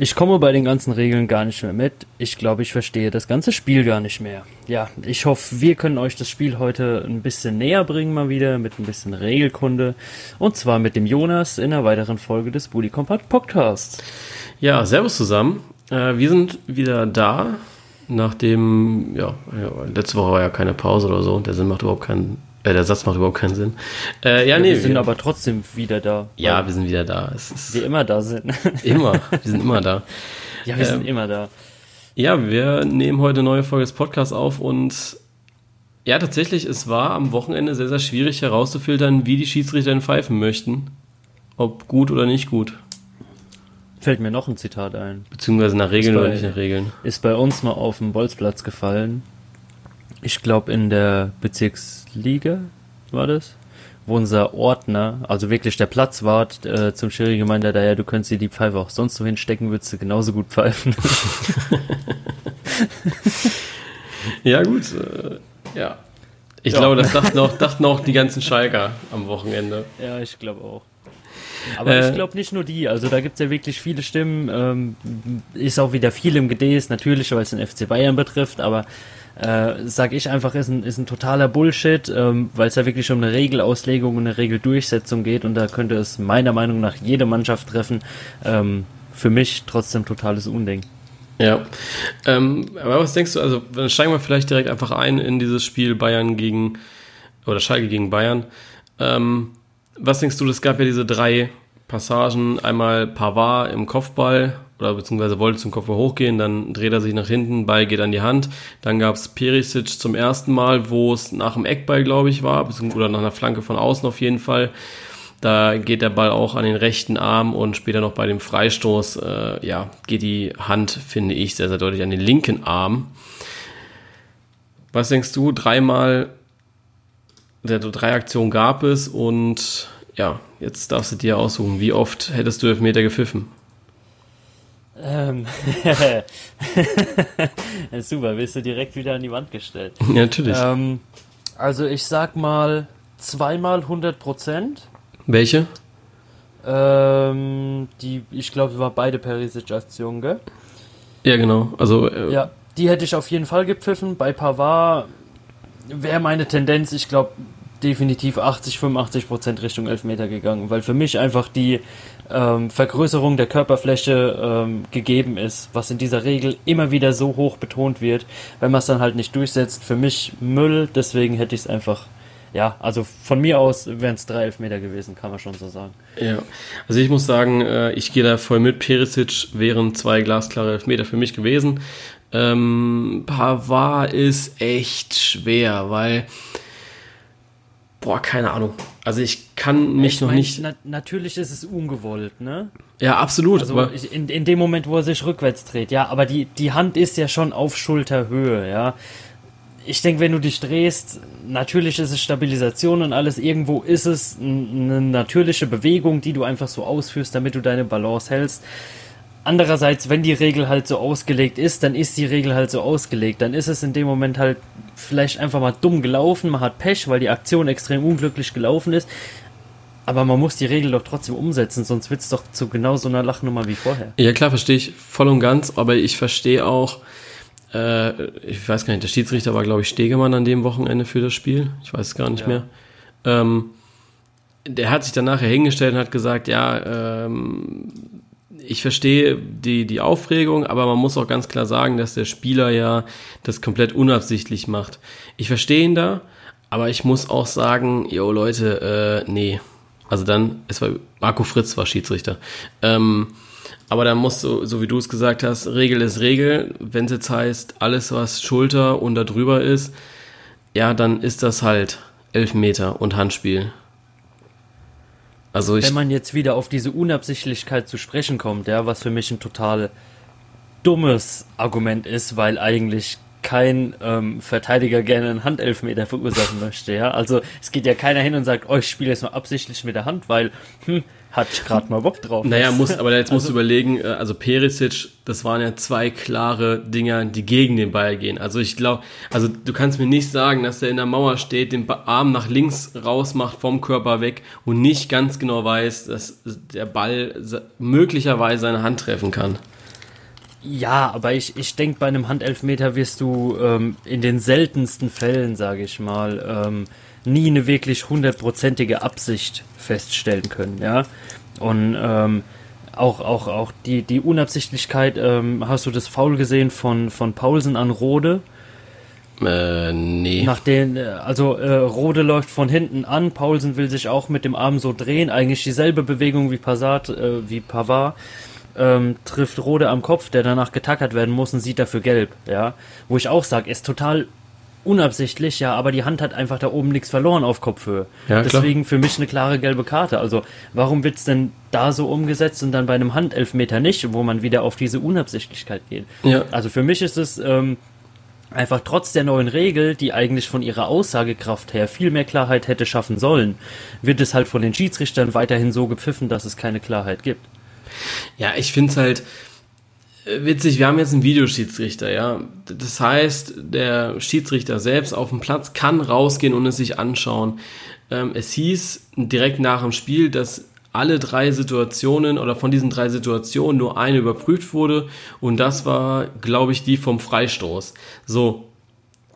Ich komme bei den ganzen Regeln gar nicht mehr mit. Ich glaube, ich verstehe das ganze Spiel gar nicht mehr. Ja, ich hoffe, wir können euch das Spiel heute ein bisschen näher bringen, mal wieder mit ein bisschen Regelkunde. Und zwar mit dem Jonas in einer weiteren Folge des Bully Compact Podcasts. Ja, servus zusammen. Äh, wir sind wieder da, nachdem, ja, letzte Woche war ja keine Pause oder so. Der Sinn macht überhaupt keinen äh, der Satz macht überhaupt keinen Sinn. Äh, ja, nee. Wir sind wir, aber trotzdem wieder da. Ja, wir sind wieder da. Es wir immer da sind. Immer. Wir sind immer da. Ja, wir ähm, sind immer da. Ja, wir nehmen heute eine neue Folge des Podcasts auf und ja, tatsächlich, es war am Wochenende sehr, sehr schwierig herauszufiltern, wie die Schiedsrichter denn pfeifen möchten. Ob gut oder nicht gut. Fällt mir noch ein Zitat ein. Beziehungsweise nach Regeln bei, oder nicht nach Regeln. Ist bei uns mal auf dem Bolzplatz gefallen. Ich glaube in der Bezirksliga war das, wo unser Ordner, also wirklich der Platzwart, äh, zum Schiri gemeint hat, ja, du könntest dir die Pfeife auch sonst so hinstecken, würdest du genauso gut pfeifen. ja, gut. Äh, ja. Ich ja. glaube, das dachten auch, dachten auch die ganzen Schalker am Wochenende. Ja, ich glaube auch. Aber äh, ich glaube nicht nur die, also da gibt es ja wirklich viele Stimmen, ähm, ist auch wieder viel im Gedäß, natürlich, weil es den FC Bayern betrifft, aber äh, sag ich einfach, ist ein, ist ein totaler Bullshit, ähm, weil es ja wirklich um eine Regelauslegung und eine Regeldurchsetzung geht und da könnte es meiner Meinung nach jede Mannschaft treffen. Ähm, für mich trotzdem totales Unding. Ja, ähm, aber was denkst du, also dann steigen wir vielleicht direkt einfach ein in dieses Spiel Bayern gegen, oder Schalke gegen Bayern. Ähm, was denkst du, es gab ja diese drei Passagen, einmal Pavard im Kopfball, oder beziehungsweise wollte zum Kopf hochgehen, dann dreht er sich nach hinten, Ball geht an die Hand. Dann gab es Perisic zum ersten Mal, wo es nach dem Eckball, glaube ich, war, oder nach einer Flanke von außen auf jeden Fall. Da geht der Ball auch an den rechten Arm und später noch bei dem Freistoß, äh, ja, geht die Hand, finde ich, sehr, sehr deutlich an den linken Arm. Was denkst du? Dreimal, drei Aktionen gab es und ja, jetzt darfst du dir aussuchen, wie oft hättest du Elfmeter gepfiffen? Ähm, super, wirst du direkt wieder an die Wand gestellt. Ja, natürlich. Ähm, also ich sag mal zweimal 100 Prozent. Welche? Ähm, die, ich glaube, war beide Perisic-Aktionen, gell? Ja, genau. Also, äh, ja, die hätte ich auf jeden Fall gepfiffen. Bei Pavard wäre meine Tendenz, ich glaube, definitiv 80, 85 Prozent Richtung Elfmeter gegangen, weil für mich einfach die ähm, Vergrößerung der Körperfläche ähm, gegeben ist, was in dieser Regel immer wieder so hoch betont wird, wenn man es dann halt nicht durchsetzt. Für mich Müll, deswegen hätte ich es einfach ja, also von mir aus wären es drei Elfmeter gewesen, kann man schon so sagen. Ja, also ich muss sagen, äh, ich gehe da voll mit. Perisic wären zwei glasklare Elfmeter für mich gewesen. Ähm, Pavard ist echt schwer, weil Boah, keine Ahnung. Also ich kann mich ich noch mein, nicht. Na, natürlich ist es ungewollt, ne? Ja, absolut. Also in, in dem Moment, wo er sich rückwärts dreht, ja, aber die, die Hand ist ja schon auf Schulterhöhe, ja. Ich denke, wenn du dich drehst, natürlich ist es Stabilisation und alles. Irgendwo ist es eine natürliche Bewegung, die du einfach so ausführst, damit du deine Balance hältst. Andererseits, wenn die Regel halt so ausgelegt ist, dann ist die Regel halt so ausgelegt. Dann ist es in dem Moment halt vielleicht einfach mal dumm gelaufen, man hat Pech, weil die Aktion extrem unglücklich gelaufen ist. Aber man muss die Regel doch trotzdem umsetzen, sonst wird es doch zu genau so einer Lachnummer wie vorher. Ja klar, verstehe ich voll und ganz, aber ich verstehe auch, äh, ich weiß gar nicht, der Schiedsrichter war glaube ich Stegemann an dem Wochenende für das Spiel, ich weiß es gar nicht ja. mehr. Ähm, der hat sich dann nachher hingestellt und hat gesagt, ja, ähm, ich verstehe die, die Aufregung, aber man muss auch ganz klar sagen, dass der Spieler ja das komplett unabsichtlich macht. Ich verstehe ihn da, aber ich muss auch sagen, yo Leute, äh, nee. Also dann, es war Marco Fritz war Schiedsrichter. Ähm, aber dann musst du, so wie du es gesagt hast, Regel ist Regel. Wenn es jetzt heißt, alles was Schulter und da drüber ist, ja, dann ist das halt Elfmeter und Handspiel. Also ich, Wenn man jetzt wieder auf diese Unabsichtlichkeit zu sprechen kommt, ja, was für mich ein total dummes Argument ist, weil eigentlich kein ähm, Verteidiger gerne einen Handelfmeter verursachen möchte, ja. Also es geht ja keiner hin und sagt, oh, ich spiele jetzt mal absichtlich mit der Hand, weil hm, hat gerade mal Bock drauf. Naja, muss, aber jetzt musst du also überlegen, äh, also Perisic, das waren ja zwei klare Dinger, die gegen den Ball gehen. Also ich glaube, also du kannst mir nicht sagen, dass er in der Mauer steht, den Arm nach links raus macht vom Körper weg und nicht ganz genau weiß, dass der Ball möglicherweise seine Hand treffen kann. Ja, aber ich, ich denke, bei einem Handelfmeter wirst du ähm, in den seltensten Fällen, sage ich mal, ähm, nie eine wirklich hundertprozentige Absicht feststellen können, ja. Und ähm, auch, auch, auch die, die Unabsichtlichkeit, ähm, hast du das Foul gesehen von, von Paulsen an Rode? Äh, nee. Nach den, äh, also äh, Rode läuft von hinten an, Paulsen will sich auch mit dem Arm so drehen, eigentlich dieselbe Bewegung wie Passat, äh, wie Pavard. Ähm, trifft Rode am Kopf, der danach getackert werden muss und sieht dafür gelb, ja. Wo ich auch sage, ist total unabsichtlich, ja, aber die Hand hat einfach da oben nichts verloren auf Kopfhöhe. Ja, Deswegen für mich eine klare gelbe Karte. Also warum wird's denn da so umgesetzt und dann bei einem Handelfmeter nicht, wo man wieder auf diese Unabsichtlichkeit geht? Ja. Also für mich ist es ähm, einfach trotz der neuen Regel, die eigentlich von ihrer Aussagekraft her viel mehr Klarheit hätte schaffen sollen, wird es halt von den Schiedsrichtern weiterhin so gepfiffen, dass es keine Klarheit gibt. Ja, ich finde es halt witzig, wir haben jetzt einen Videoschiedsrichter, ja. Das heißt, der Schiedsrichter selbst auf dem Platz kann rausgehen und es sich anschauen. Ähm, es hieß direkt nach dem Spiel, dass alle drei Situationen oder von diesen drei Situationen nur eine überprüft wurde und das war, glaube ich, die vom Freistoß. So,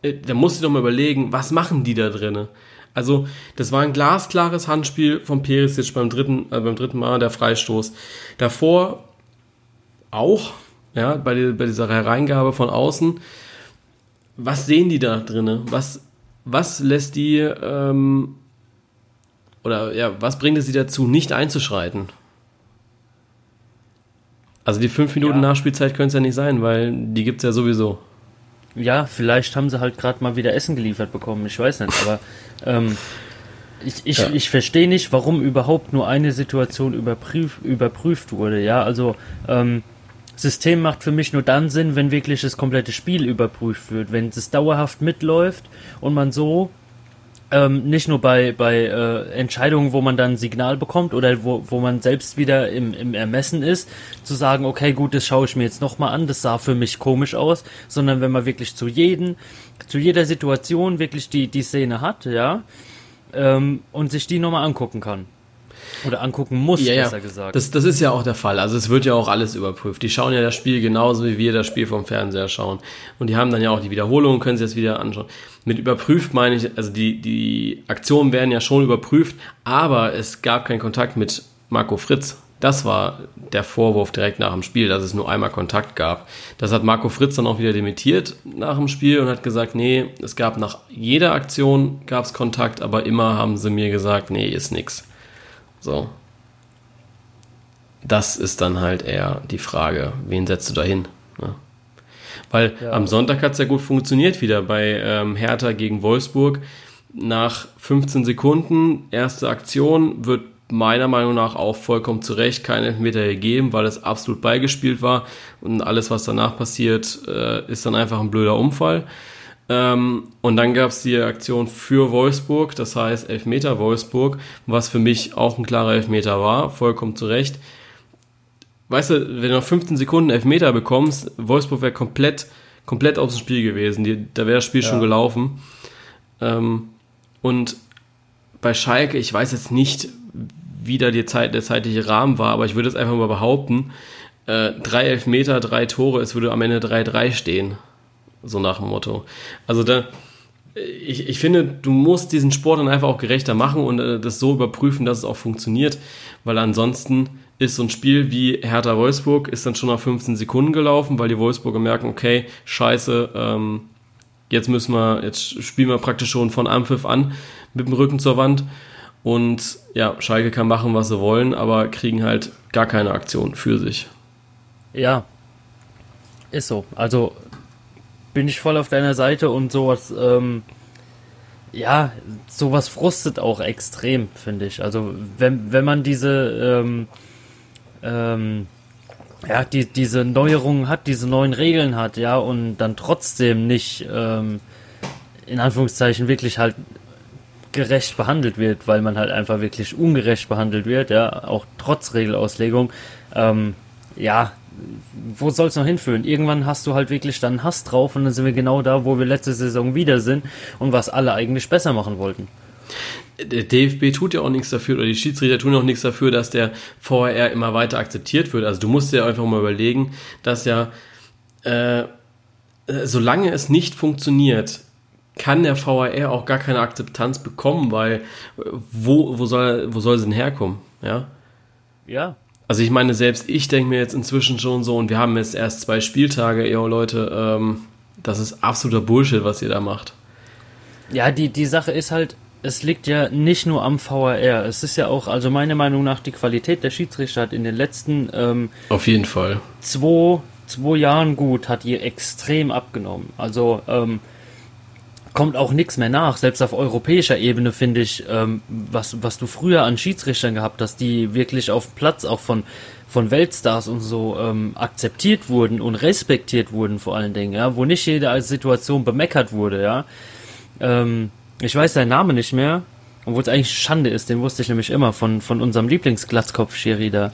äh, da musst du doch mal überlegen, was machen die da drinnen? Also, das war ein glasklares Handspiel von Perisic beim dritten, äh, beim dritten Mal, der Freistoß. Davor auch, ja, bei, die, bei dieser Hereingabe von außen. Was sehen die da drinnen? Was, was lässt die, ähm, oder ja, was bringt es sie dazu, nicht einzuschreiten? Also die fünf Minuten ja. Nachspielzeit können es ja nicht sein, weil die gibt es ja sowieso. Ja, vielleicht haben sie halt gerade mal wieder Essen geliefert bekommen, ich weiß nicht, aber ähm, ich, ich, ja. ich verstehe nicht, warum überhaupt nur eine Situation überprüf, überprüft wurde, ja, also ähm, System macht für mich nur dann Sinn, wenn wirklich das komplette Spiel überprüft wird, wenn es dauerhaft mitläuft und man so ähm, nicht nur bei, bei äh, Entscheidungen, wo man dann ein Signal bekommt oder wo, wo man selbst wieder im, im Ermessen ist, zu sagen, okay, gut, das schaue ich mir jetzt nochmal an, das sah für mich komisch aus, sondern wenn man wirklich zu jedem, zu jeder Situation wirklich die, die Szene hat, ja, ähm, und sich die nochmal angucken kann. Oder angucken muss, ja, besser gesagt. Das, das ist ja auch der Fall. Also es wird ja auch alles überprüft. Die schauen ja das Spiel genauso, wie wir das Spiel vom Fernseher schauen. Und die haben dann ja auch die Wiederholung, können sie das wieder anschauen. Mit überprüft meine ich, also die, die Aktionen werden ja schon überprüft, aber es gab keinen Kontakt mit Marco Fritz. Das war der Vorwurf direkt nach dem Spiel, dass es nur einmal Kontakt gab. Das hat Marco Fritz dann auch wieder dementiert nach dem Spiel und hat gesagt, nee, es gab nach jeder Aktion gab es Kontakt, aber immer haben sie mir gesagt, nee, ist nix. So. Das ist dann halt eher die Frage, wen setzt du da hin? Ne? Weil ja. am Sonntag hat es ja gut funktioniert wieder bei ähm, Hertha gegen Wolfsburg. Nach 15 Sekunden, erste Aktion, wird meiner Meinung nach auch vollkommen zu Recht kein Elfmeter gegeben, weil es absolut beigespielt war und alles, was danach passiert, äh, ist dann einfach ein blöder Unfall. Ähm, und dann gab es die Aktion für Wolfsburg, das heißt Elfmeter Wolfsburg, was für mich auch ein klarer Elfmeter war, vollkommen zu Recht. Weißt du, wenn du noch 15 Sekunden Elfmeter bekommst, Wolfsburg wäre komplett, komplett aus dem Spiel gewesen. Die, da wäre das Spiel ja. schon gelaufen. Ähm, und bei Schalke, ich weiß jetzt nicht, wie da die Zeit, der zeitliche Rahmen war, aber ich würde es einfach mal behaupten, äh, drei Elfmeter, drei Tore, es würde am Ende 3-3 stehen. So nach dem Motto. Also da, ich, ich finde, du musst diesen Sport dann einfach auch gerechter machen und äh, das so überprüfen, dass es auch funktioniert, weil ansonsten ist so ein Spiel wie Hertha Wolfsburg ist dann schon nach 15 Sekunden gelaufen, weil die Wolfsburger merken, okay, scheiße, ähm, jetzt müssen wir, jetzt spielen wir praktisch schon von Anpfiff an mit dem Rücken zur Wand und ja, Schalke kann machen, was sie wollen, aber kriegen halt gar keine Aktion für sich. Ja, ist so. Also bin ich voll auf deiner Seite und sowas, ähm, ja, sowas frustet auch extrem, finde ich. Also wenn, wenn man diese, ähm, ähm, ja, die, diese Neuerungen hat, diese neuen Regeln hat, ja, und dann trotzdem nicht, ähm, in Anführungszeichen, wirklich halt gerecht behandelt wird, weil man halt einfach wirklich ungerecht behandelt wird, ja, auch trotz Regelauslegung, ähm, ja, wo soll es noch hinführen? Irgendwann hast du halt wirklich dann Hass drauf und dann sind wir genau da, wo wir letzte Saison wieder sind und was alle eigentlich besser machen wollten. Der DFB tut ja auch nichts dafür, oder die Schiedsrichter tun auch nichts dafür, dass der VAR immer weiter akzeptiert wird. Also du musst dir einfach mal überlegen, dass ja äh, solange es nicht funktioniert, kann der VAR auch gar keine Akzeptanz bekommen, weil wo, wo, soll, wo soll sie denn herkommen? Ja. Ja. Also ich meine, selbst ich denke mir jetzt inzwischen schon so, und wir haben jetzt erst zwei Spieltage, yo Leute, ähm, das ist absoluter Bullshit, was ihr da macht. Ja, die, die Sache ist halt, es liegt ja nicht nur am VAR. Es ist ja auch, also meiner Meinung nach, die Qualität der Schiedsrichter hat in den letzten ähm, auf jeden Fall zwei, zwei Jahren gut, hat die extrem abgenommen. Also ähm, kommt auch nichts mehr nach. Selbst auf europäischer Ebene finde ich, ähm, was, was du früher an Schiedsrichtern gehabt hast, die wirklich auf Platz auch von, von Weltstars und so ähm, akzeptiert wurden und respektiert wurden vor allen Dingen, ja, wo nicht jede als Situation bemeckert wurde, ja. Ähm, ich weiß seinen Namen nicht mehr, obwohl es eigentlich Schande ist, den wusste ich nämlich immer von, von unserem Lieblingsglatzkopf-Schiri da.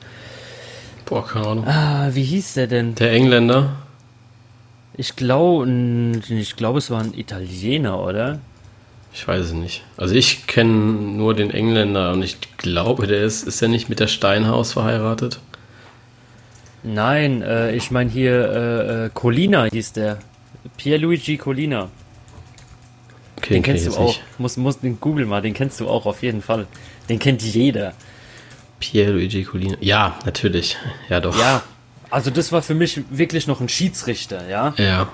Boah, keine Ahnung. Ah, wie hieß der denn? Der Engländer. Ich glaube, ich glaube, es war ein Italiener, oder? Ich weiß es nicht. Also ich kenne nur den Engländer und ich glaube, der ist, ist er nicht mit der Steinhaus verheiratet? Nein, äh, ich meine hier äh, äh, Colina hieß der. Pierluigi Colina. Okay, den, kennst du auch. Muss, muss den Google mal, den kennst du auch auf jeden Fall. Den kennt jeder. Pierluigi Colina. Ja, natürlich. Ja, doch. Ja, also das war für mich wirklich noch ein Schiedsrichter, ja. Ja.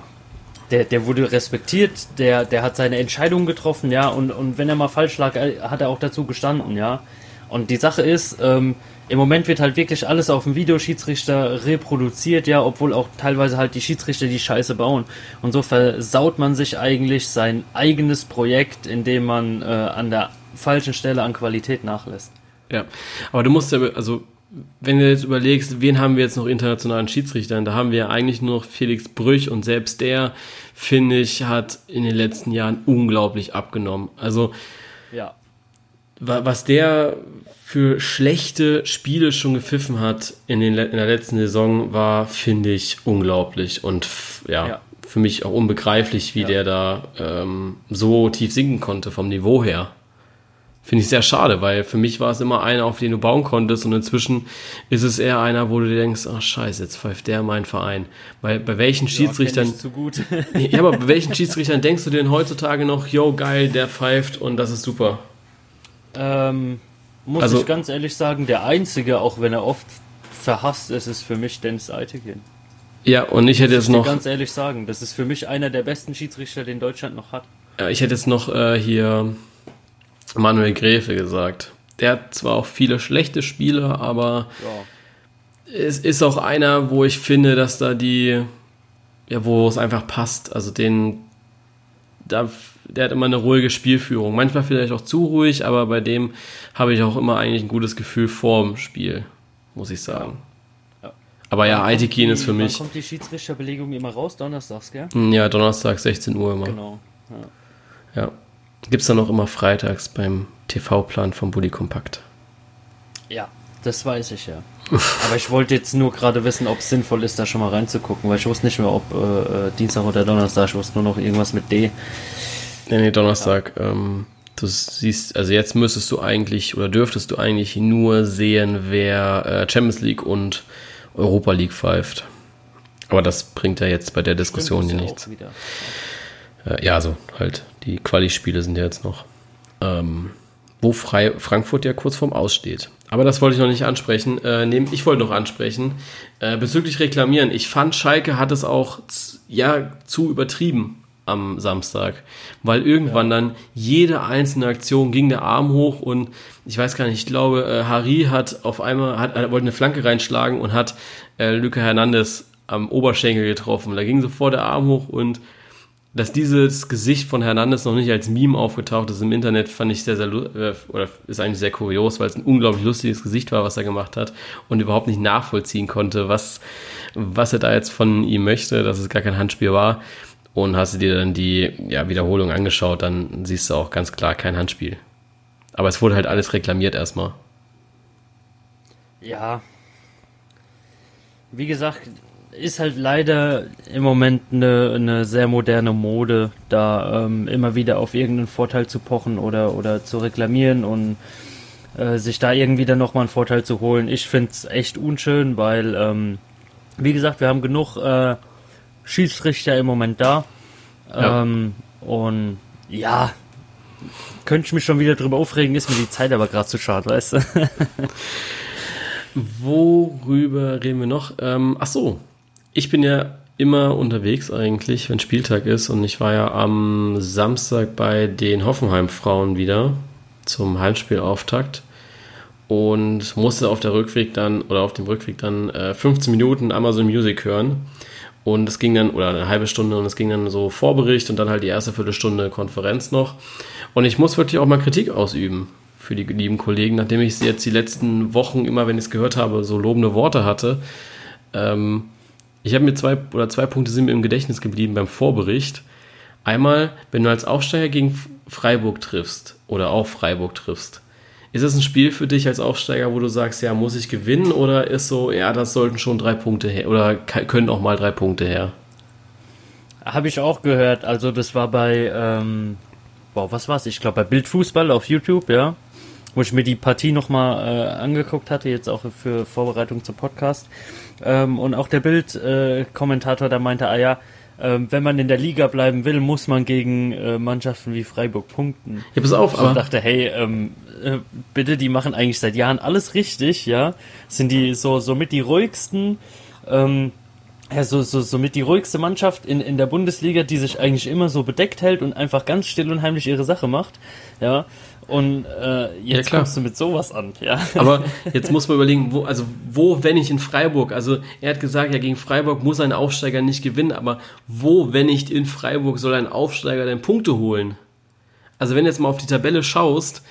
Der, der wurde respektiert, der, der hat seine Entscheidung getroffen, ja, und, und wenn er mal falsch lag, äh, hat er auch dazu gestanden, ja. Und die Sache ist, ähm, im Moment wird halt wirklich alles auf dem Videoschiedsrichter reproduziert, ja, obwohl auch teilweise halt die Schiedsrichter die Scheiße bauen. Und so versaut man sich eigentlich sein eigenes Projekt, indem man äh, an der falschen Stelle an Qualität nachlässt. Ja, aber du musst ja, also wenn du jetzt überlegst, wen haben wir jetzt noch internationalen Schiedsrichtern, da haben wir eigentlich nur noch Felix Brüch und selbst der, finde ich, hat in den letzten Jahren unglaublich abgenommen. Also, ja. was der für schlechte Spiele schon gepfiffen hat in, den, in der letzten Saison, war, finde ich, unglaublich und ja, ja, für mich auch unbegreiflich, wie ja. der da ähm, so tief sinken konnte vom Niveau her. Finde ich sehr schade, weil für mich war es immer einer, auf den du bauen konntest und inzwischen ist es eher einer, wo du dir denkst, ach scheiße, jetzt pfeift der mein Verein. Weil bei welchen Schiedsrichtern. Ja, gut. ja, aber bei welchen Schiedsrichtern denkst du denn heutzutage noch, yo, geil, der pfeift und das ist super? Ähm, muss also, ich ganz ehrlich sagen, der einzige, auch wenn er oft verhasst ist, ist für mich Dennis Eitekin. Ja, und ich hätte jetzt noch. Ich ganz ehrlich sagen, das ist für mich einer der besten Schiedsrichter, den Deutschland noch hat. Ja, ich hätte jetzt noch äh, hier Manuel Gräfe gesagt. Der hat zwar auch viele schlechte Spiele, aber ja. es ist auch einer, wo ich finde, dass da die, ja, wo es einfach passt. Also den, da, der hat immer eine ruhige Spielführung. Manchmal vielleicht auch zu ruhig, aber bei dem habe ich auch immer eigentlich ein gutes Gefühl vorm Spiel, muss ich sagen. Ja. Aber ja, Aitikin ist für mich. Wann kommt die Schiedsrichterbelegung immer raus? Donnerstags, gell? Ja, Donnerstag, 16 Uhr immer. Genau. Ja. Ja. Gibt es dann auch immer freitags beim TV-Plan vom Bully Kompakt. Ja, das weiß ich ja. Aber ich wollte jetzt nur gerade wissen, ob es sinnvoll ist, da schon mal reinzugucken, weil ich wusste nicht mehr, ob äh, äh, Dienstag oder Donnerstag, ich wusste nur noch irgendwas mit D. Nee, nee, Donnerstag. Ja. Ähm, du siehst, also jetzt müsstest du eigentlich oder dürftest du eigentlich nur sehen, wer äh, Champions League und Europa League pfeift. Aber das bringt ja jetzt bei der Diskussion hier nichts. Äh, ja, so halt die Quali-Spiele sind ja jetzt noch. Ähm, wo Frei Frankfurt ja kurz vorm Aussteht. Aber das wollte ich noch nicht ansprechen. Äh, nehm, ich wollte noch ansprechen. Äh, bezüglich Reklamieren. Ich fand, Schalke hat es auch ja zu übertrieben am Samstag, weil irgendwann ja. dann jede einzelne Aktion ging der Arm hoch und ich weiß gar nicht, ich glaube, äh, Harry hat auf einmal, hat, wollte eine Flanke reinschlagen und hat äh, Luca Hernandez am Oberschenkel getroffen. Da ging sofort der Arm hoch und dass dieses Gesicht von Hernandez noch nicht als Meme aufgetaucht ist im Internet, fand ich sehr, sehr, äh, oder ist eigentlich sehr kurios, weil es ein unglaublich lustiges Gesicht war, was er gemacht hat und überhaupt nicht nachvollziehen konnte, was, was er da jetzt von ihm möchte, dass es gar kein Handspiel war. Und hast du dir dann die ja, Wiederholung angeschaut, dann siehst du auch ganz klar kein Handspiel. Aber es wurde halt alles reklamiert erstmal. Ja. Wie gesagt, ist halt leider im Moment eine, eine sehr moderne Mode, da ähm, immer wieder auf irgendeinen Vorteil zu pochen oder, oder zu reklamieren und äh, sich da irgendwie dann nochmal einen Vorteil zu holen. Ich finde es echt unschön, weil, ähm, wie gesagt, wir haben genug äh, Schiedsrichter im Moment da. Ja. Ähm, und ja, könnte ich mich schon wieder drüber aufregen, ist mir die Zeit aber gerade zu schade, weißt du? Worüber reden wir noch? Ähm, ach so, ich bin ja immer unterwegs eigentlich, wenn Spieltag ist. Und ich war ja am Samstag bei den Hoffenheim-Frauen wieder zum Heimspielauftakt und musste auf der Rückweg dann oder auf dem Rückweg dann äh, 15 Minuten Amazon Music hören. Und es ging dann, oder eine halbe Stunde, und es ging dann so Vorbericht und dann halt die erste Viertelstunde Konferenz noch. Und ich muss wirklich auch mal Kritik ausüben für die lieben Kollegen, nachdem ich sie jetzt die letzten Wochen immer, wenn ich es gehört habe, so lobende Worte hatte. Ähm, ich habe mir zwei oder zwei Punkte sind mir im Gedächtnis geblieben beim Vorbericht. Einmal, wenn du als Aufsteiger gegen Freiburg triffst oder auch Freiburg triffst, ist es ein Spiel für dich als Aufsteiger, wo du sagst, ja, muss ich gewinnen oder ist so, ja, das sollten schon drei Punkte her oder können auch mal drei Punkte her? Habe ich auch gehört. Also das war bei, ähm, boah, was war's? Ich glaube bei Bildfußball auf YouTube, ja, wo ich mir die Partie nochmal äh, angeguckt hatte, jetzt auch für Vorbereitung zum Podcast. Ähm, und auch der Bild-Kommentator, äh, der meinte, ah ja, ähm, wenn man in der Liga bleiben will, muss man gegen äh, Mannschaften wie Freiburg punkten. Ja, pass auf, aber. Ich dachte, hey, ähm, äh, bitte, die machen eigentlich seit Jahren alles richtig, ja. Sind die so, so mit die ruhigsten, ähm, ja, so, so, so mit die ruhigste Mannschaft in, in der Bundesliga, die sich eigentlich immer so bedeckt hält und einfach ganz still und heimlich ihre Sache macht, ja. Und äh, jetzt ja, kommst du mit sowas an, ja. Aber jetzt muss man überlegen, wo, also wo, wenn ich in Freiburg, also er hat gesagt, ja, gegen Freiburg muss ein Aufsteiger nicht gewinnen, aber wo, wenn nicht in Freiburg, soll ein Aufsteiger denn Punkte holen? Also wenn du jetzt mal auf die Tabelle schaust,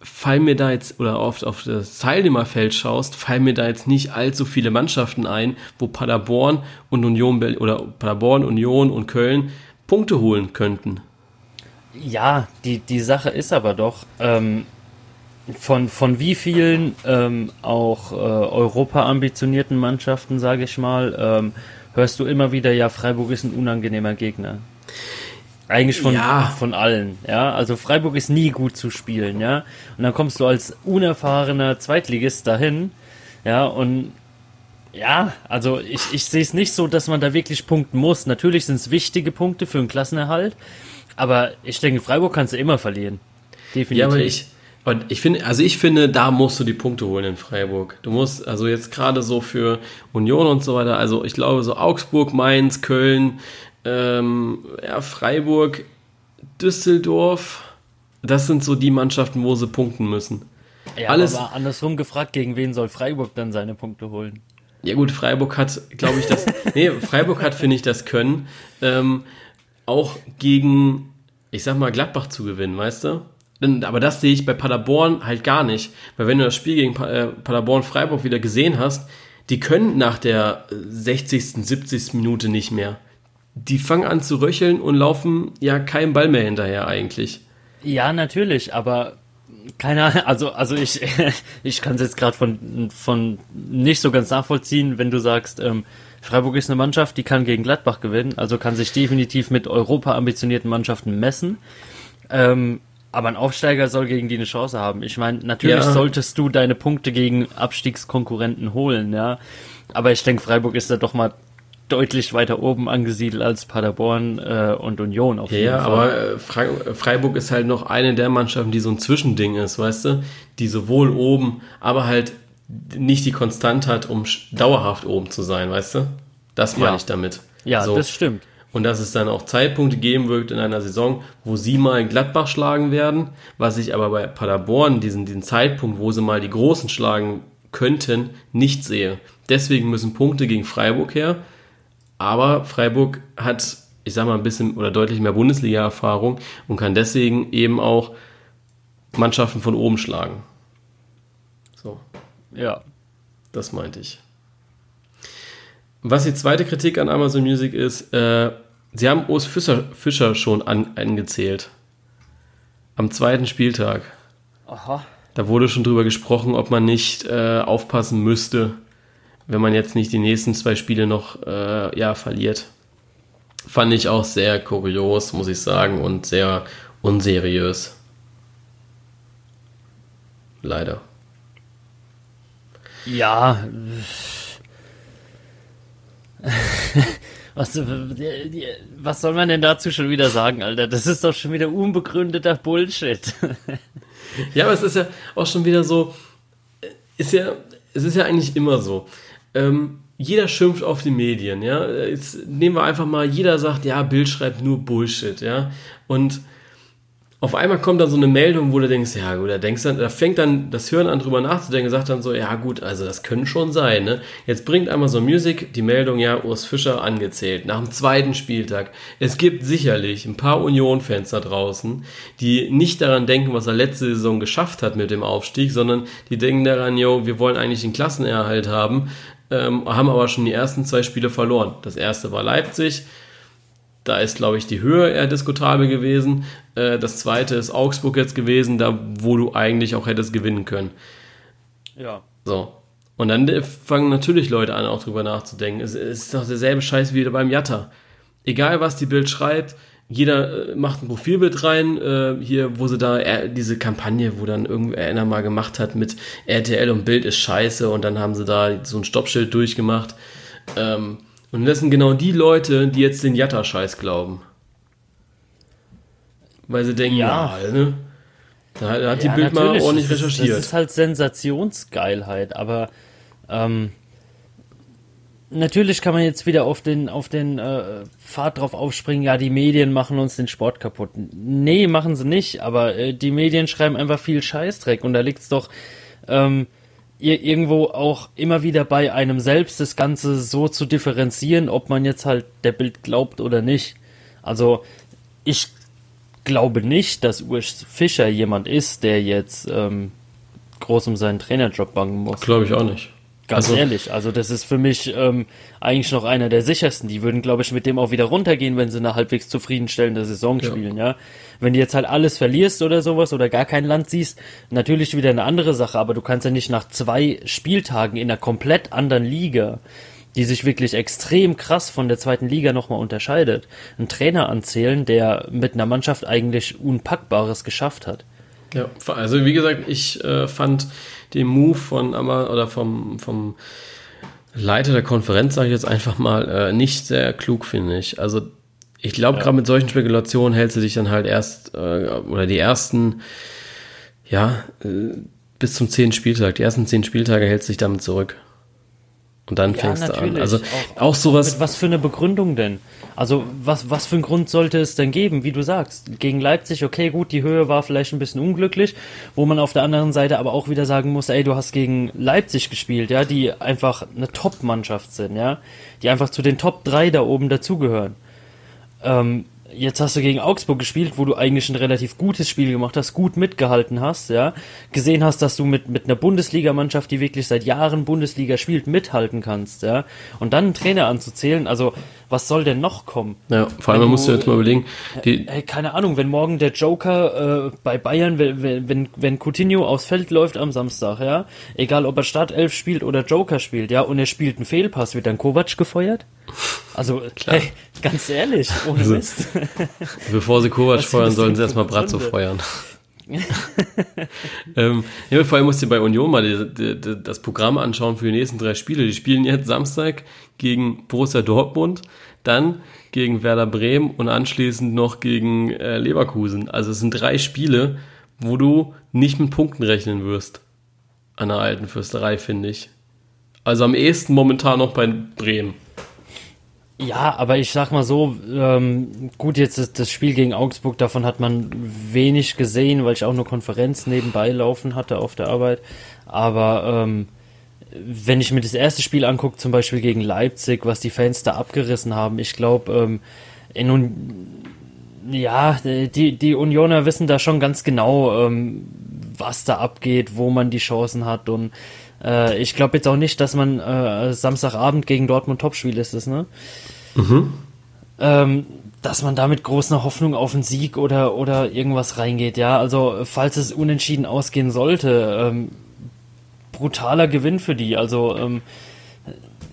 fallen mir da jetzt, oder auf, auf das Teilnehmerfeld schaust, fallen mir da jetzt nicht allzu viele Mannschaften ein, wo Paderborn und Union oder Paderborn, Union und Köln Punkte holen könnten. Ja, die, die Sache ist aber doch, ähm, von, von wie vielen ähm, auch äh, Europa-ambitionierten Mannschaften, sage ich mal, ähm, hörst du immer wieder, ja, Freiburg ist ein unangenehmer Gegner. Eigentlich von, ja. von allen, ja. Also Freiburg ist nie gut zu spielen, ja. Und dann kommst du als unerfahrener Zweitligist dahin, ja, und ja, also ich, ich sehe es nicht so, dass man da wirklich punkten muss. Natürlich sind es wichtige Punkte für einen Klassenerhalt, aber ich denke, Freiburg kannst du immer verlieren. Definitiv. Ja, aber ich, und ich finde, also ich finde, da musst du die Punkte holen in Freiburg. Du musst, also jetzt gerade so für Union und so weiter, also ich glaube so Augsburg, Mainz, Köln, ähm, ja, Freiburg, Düsseldorf, das sind so die Mannschaften, wo sie punkten müssen. Ja, Alles, aber andersrum gefragt, gegen wen soll Freiburg dann seine Punkte holen? Ja gut, Freiburg hat, glaube ich, das, nee, Freiburg hat, finde ich, das Können. Ähm, auch gegen, ich sag mal, Gladbach zu gewinnen, weißt du? Aber das sehe ich bei Paderborn halt gar nicht. Weil wenn du das Spiel gegen äh, Paderborn-Freiburg wieder gesehen hast, die können nach der 60., 70. Minute nicht mehr. Die fangen an zu röcheln und laufen ja keinen Ball mehr hinterher eigentlich. Ja, natürlich, aber keine Ahnung, also, also ich, ich kann es jetzt gerade von, von nicht so ganz nachvollziehen, wenn du sagst, ähm, Freiburg ist eine Mannschaft, die kann gegen Gladbach gewinnen, also kann sich definitiv mit Europa ambitionierten Mannschaften messen. Ähm, aber ein Aufsteiger soll gegen die eine Chance haben. Ich meine, natürlich ja. solltest du deine Punkte gegen Abstiegskonkurrenten holen, ja. Aber ich denke, Freiburg ist da doch mal deutlich weiter oben angesiedelt als Paderborn äh, und Union auf jeden ja, Fall. Ja, aber äh, Freiburg ist halt noch eine der Mannschaften, die so ein Zwischending ist, weißt du? Die sowohl oben, aber halt nicht die Konstant hat, um dauerhaft oben zu sein, weißt du? Das meine ja. ich damit. Ja, so. das stimmt. Und dass es dann auch Zeitpunkte geben wird in einer Saison, wo sie mal Gladbach schlagen werden, was ich aber bei Paderborn, diesen, diesen Zeitpunkt, wo sie mal die Großen schlagen könnten, nicht sehe. Deswegen müssen Punkte gegen Freiburg her. Aber Freiburg hat, ich sag mal, ein bisschen oder deutlich mehr Bundesliga-Erfahrung und kann deswegen eben auch Mannschaften von oben schlagen. Ja. Das meinte ich. Was die zweite Kritik an Amazon Music ist, äh, sie haben Urs Fischer, Fischer schon an, angezählt. Am zweiten Spieltag. Aha. Da wurde schon drüber gesprochen, ob man nicht äh, aufpassen müsste, wenn man jetzt nicht die nächsten zwei Spiele noch äh, ja, verliert. Fand ich auch sehr kurios, muss ich sagen, und sehr unseriös. Leider. Ja. Was, was soll man denn dazu schon wieder sagen, Alter? Das ist doch schon wieder unbegründeter Bullshit. Ja, aber es ist ja auch schon wieder so, ist ja, es ist ja eigentlich immer so. Ähm, jeder schimpft auf die Medien, ja. Jetzt nehmen wir einfach mal, jeder sagt, ja, Bild schreibt nur Bullshit, ja. Und auf einmal kommt dann so eine Meldung, wo du denkst, ja gut, da denkst dann, da fängt dann das Hirn an drüber nachzudenken, sagt dann so, ja gut, also das können schon sein, ne? Jetzt bringt Amazon Music die Meldung, ja, Urs Fischer angezählt, nach dem zweiten Spieltag. Es gibt sicherlich ein paar Union-Fans da draußen, die nicht daran denken, was er letzte Saison geschafft hat mit dem Aufstieg, sondern die denken daran, jo, wir wollen eigentlich den Klassenerhalt haben, ähm, haben aber schon die ersten zwei Spiele verloren. Das erste war Leipzig, da ist, glaube ich, die Höhe eher diskutabel gewesen. Äh, das zweite ist Augsburg jetzt gewesen, da wo du eigentlich auch hättest gewinnen können. Ja. So. Und dann fangen natürlich Leute an, auch drüber nachzudenken. Es ist doch derselbe Scheiß wie beim Jatta. Egal, was die Bild schreibt, jeder äh, macht ein Profilbild rein, äh, hier, wo sie da äh, diese Kampagne, wo dann irgendeiner mal gemacht hat mit RTL und Bild ist scheiße und dann haben sie da so ein Stoppschild durchgemacht. Ähm, und das sind genau die Leute, die jetzt den Jatta-Scheiß glauben. Weil sie denken, ja, ja ne? Da, da hat ja, die Bild mal ordentlich das recherchiert. das ist halt Sensationsgeilheit, aber ähm, natürlich kann man jetzt wieder auf den, auf den äh, Pfad drauf aufspringen, ja, die Medien machen uns den Sport kaputt. Nee, machen sie nicht, aber äh, die Medien schreiben einfach viel Scheißdreck und da liegt's doch ähm, irgendwo auch immer wieder bei einem selbst, das Ganze so zu differenzieren, ob man jetzt halt der Bild glaubt oder nicht. Also ich glaube nicht, dass Urs Fischer jemand ist, der jetzt ähm, groß um seinen Trainerjob bangen muss. Glaube ich auch nicht. Ganz also, ehrlich, also das ist für mich ähm, eigentlich noch einer der sichersten. Die würden, glaube ich, mit dem auch wieder runtergehen, wenn sie eine halbwegs zufriedenstellende Saison ja. spielen, ja. Wenn du jetzt halt alles verlierst oder sowas oder gar kein Land siehst, natürlich wieder eine andere Sache, aber du kannst ja nicht nach zwei Spieltagen in einer komplett anderen Liga, die sich wirklich extrem krass von der zweiten Liga nochmal unterscheidet, einen Trainer anzählen, der mit einer Mannschaft eigentlich Unpackbares geschafft hat. Ja, also wie gesagt, ich äh, fand den Move von oder vom, vom Leiter der Konferenz, sage ich jetzt einfach mal, äh, nicht sehr klug, finde ich. Also ich glaube, ja. gerade mit solchen Spekulationen hältst du dich dann halt erst, äh, oder die ersten, ja, äh, bis zum zehnten Spieltag, die ersten zehn Spieltage hältst du dich damit zurück. Und dann ja, fängst du an. Also auch, auch sowas. was für eine Begründung denn? Also was, was für einen Grund sollte es denn geben, wie du sagst? Gegen Leipzig, okay, gut, die Höhe war vielleicht ein bisschen unglücklich, wo man auf der anderen Seite aber auch wieder sagen muss, ey, du hast gegen Leipzig gespielt, ja, die einfach eine Top-Mannschaft sind, ja, die einfach zu den Top 3 da oben dazugehören. Ähm, jetzt hast du gegen Augsburg gespielt, wo du eigentlich ein relativ gutes Spiel gemacht hast, gut mitgehalten hast, ja, gesehen hast, dass du mit, mit einer Bundesligamannschaft, die wirklich seit Jahren Bundesliga spielt, mithalten kannst, ja, und dann einen Trainer anzuzählen, also was soll denn noch kommen? Ja, vor allem, man muss ja jetzt mal überlegen, die ey, keine Ahnung, wenn morgen der Joker äh, bei Bayern, wenn, wenn, wenn Coutinho aufs Feld läuft am Samstag, ja, egal ob er Startelf spielt oder Joker spielt, ja, und er spielt einen Fehlpass, wird dann Kovac gefeuert? Also, Klar. hey, ganz ehrlich, ohne also, Mist. Bevor sie Kovac feuern, sollen sie erstmal Bratzo feuern. ähm, ja, vor allem musst du bei Union mal die, die, das Programm anschauen für die nächsten drei Spiele. Die spielen jetzt Samstag gegen Borussia Dortmund, dann gegen Werder Bremen und anschließend noch gegen äh, Leverkusen. Also es sind drei Spiele, wo du nicht mit Punkten rechnen wirst. An der alten Fürsterei, finde ich. Also am ehesten momentan noch bei Bremen. Ja, aber ich sag mal so, ähm, gut, jetzt ist das Spiel gegen Augsburg, davon hat man wenig gesehen, weil ich auch eine Konferenz nebenbei laufen hatte auf der Arbeit. Aber ähm, wenn ich mir das erste Spiel angucke, zum Beispiel gegen Leipzig, was die Fans da abgerissen haben, ich glaube, ähm, ja, die, die Unioner wissen da schon ganz genau, ähm, was da abgeht, wo man die Chancen hat und äh, ich glaube jetzt auch nicht, dass man äh, Samstagabend gegen Dortmund Topspiel ist, es, ne? Mhm. Ähm, dass man damit große Hoffnung auf einen Sieg oder, oder irgendwas reingeht, ja. Also, falls es unentschieden ausgehen sollte, ähm, brutaler Gewinn für die. Also, ähm,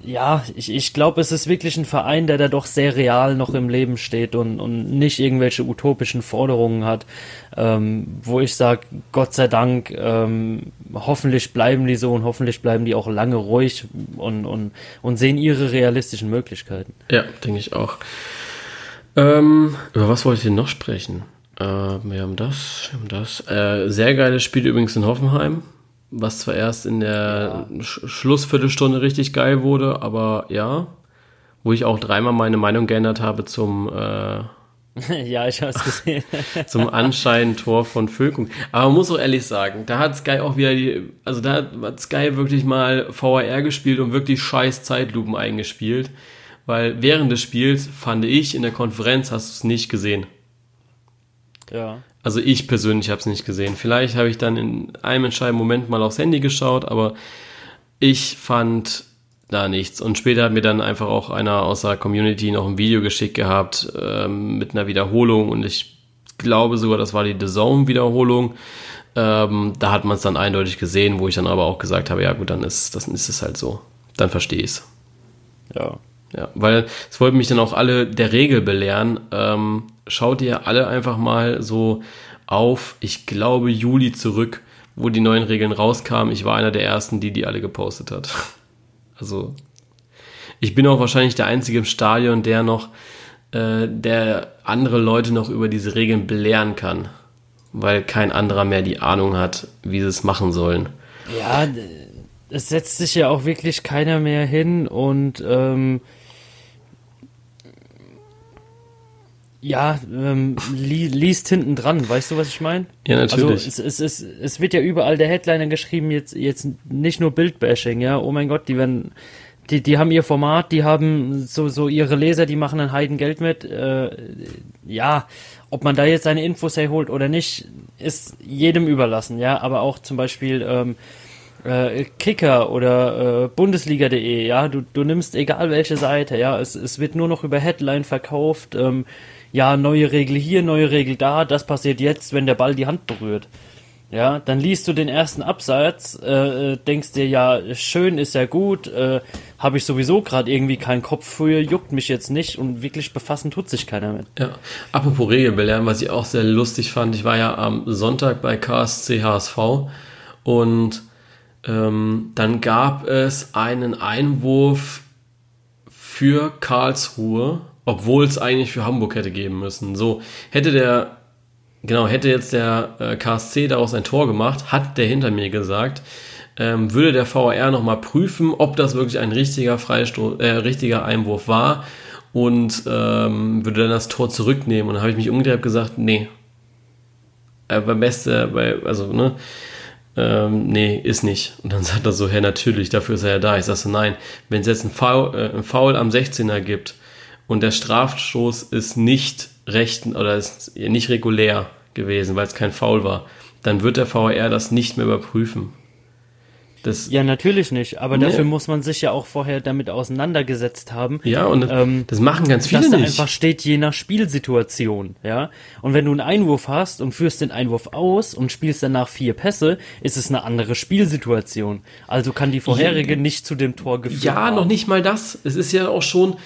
ja, ich, ich glaube, es ist wirklich ein Verein, der da doch sehr real noch im Leben steht und, und nicht irgendwelche utopischen Forderungen hat, ähm, wo ich sage, Gott sei Dank, ähm, hoffentlich bleiben die so und hoffentlich bleiben die auch lange ruhig und, und, und sehen ihre realistischen Möglichkeiten. Ja, denke ich auch. Ähm, über was wollte ich denn noch sprechen? Äh, wir haben das, wir haben das. Äh, sehr geiles Spiel übrigens in Hoffenheim was zwar erst in der ja. Sch Schlussviertelstunde richtig geil wurde, aber ja, wo ich auch dreimal meine Meinung geändert habe zum äh, ja, ich habe es gesehen. zum anscheinend Tor von Füllkrug. Aber man muss auch ehrlich sagen, da hat Sky auch wieder die, also da hat Sky wirklich mal VAR gespielt und wirklich scheiß Zeitlupen eingespielt, weil während des Spiels fand ich in der Konferenz hast du es nicht gesehen. Ja. Also ich persönlich habe es nicht gesehen. Vielleicht habe ich dann in einem entscheidenden Moment mal aufs Handy geschaut, aber ich fand da nichts. Und später hat mir dann einfach auch einer aus der Community noch ein Video geschickt gehabt ähm, mit einer Wiederholung und ich glaube sogar, das war die The Zone-Wiederholung. Ähm, da hat man es dann eindeutig gesehen, wo ich dann aber auch gesagt habe, ja gut, dann ist, das ist es halt so. Dann verstehe ich es. Ja. Ja, weil es wollten mich dann auch alle der Regel belehren. Ähm, schaut ihr alle einfach mal so auf, ich glaube, Juli zurück, wo die neuen Regeln rauskamen. Ich war einer der ersten, die die alle gepostet hat. Also, ich bin auch wahrscheinlich der Einzige im Stadion, der noch, äh, der andere Leute noch über diese Regeln belehren kann, weil kein anderer mehr die Ahnung hat, wie sie es machen sollen. Ja, es setzt sich ja auch wirklich keiner mehr hin und ähm, Ja, ähm, li liest hinten dran, weißt du, was ich meine? Ja, natürlich. Also es, es, es, es wird ja überall der Headliner geschrieben, jetzt, jetzt nicht nur Bildbashing, ja, oh mein Gott, die werden, die, die haben ihr Format, die haben so, so ihre Leser, die machen ein Heidengeld mit, äh, ja, ob man da jetzt seine Infos herholt oder nicht, ist jedem überlassen, ja, aber auch zum Beispiel, ähm, äh, Kicker oder äh, Bundesliga.de, ja, du, du nimmst egal welche Seite, ja, es, es wird nur noch über Headline verkauft, ähm, ja, neue Regel hier, neue Regel da, das passiert jetzt, wenn der Ball die Hand berührt. Ja, dann liest du den ersten Absatz, äh, denkst dir, ja, schön ist ja gut, äh, habe ich sowieso gerade irgendwie keinen Kopf für, juckt mich jetzt nicht und wirklich befassen tut sich keiner mit. Ja, apropos Regelbelehren, was ich auch sehr lustig fand, ich war ja am Sonntag bei KSC HSV und ähm, dann gab es einen Einwurf für Karlsruhe obwohl es eigentlich für Hamburg hätte geben müssen. So, hätte der, genau, hätte jetzt der äh, KSC daraus ein Tor gemacht, hat der hinter mir gesagt, ähm, würde der VAR nochmal prüfen, ob das wirklich ein richtiger Freistoß, äh, richtiger Einwurf war und ähm, würde dann das Tor zurücknehmen. Und dann habe ich mich umgedreht gesagt, nee. Äh, beim Beste, bei, also, ne, ähm, nee, ist nicht. Und dann sagt er so, hä, natürlich, dafür ist er ja da. Ich sage so, nein, wenn es jetzt ein Foul, äh, ein Foul am 16er gibt, und der Strafstoß ist nicht rechten oder ist nicht regulär gewesen, weil es kein Foul war, dann wird der VAR das nicht mehr überprüfen. Das, ja, natürlich nicht. Aber nee. dafür muss man sich ja auch vorher damit auseinandergesetzt haben. Ja, und ähm, das machen ganz viele dass nicht. Dass einfach steht je nach Spielsituation, ja. Und wenn du einen Einwurf hast und führst den Einwurf aus und spielst danach vier Pässe, ist es eine andere Spielsituation. Also kann die vorherige ja, nicht zu dem Tor geführt Ja, haben. noch nicht mal das. Es ist ja auch schon,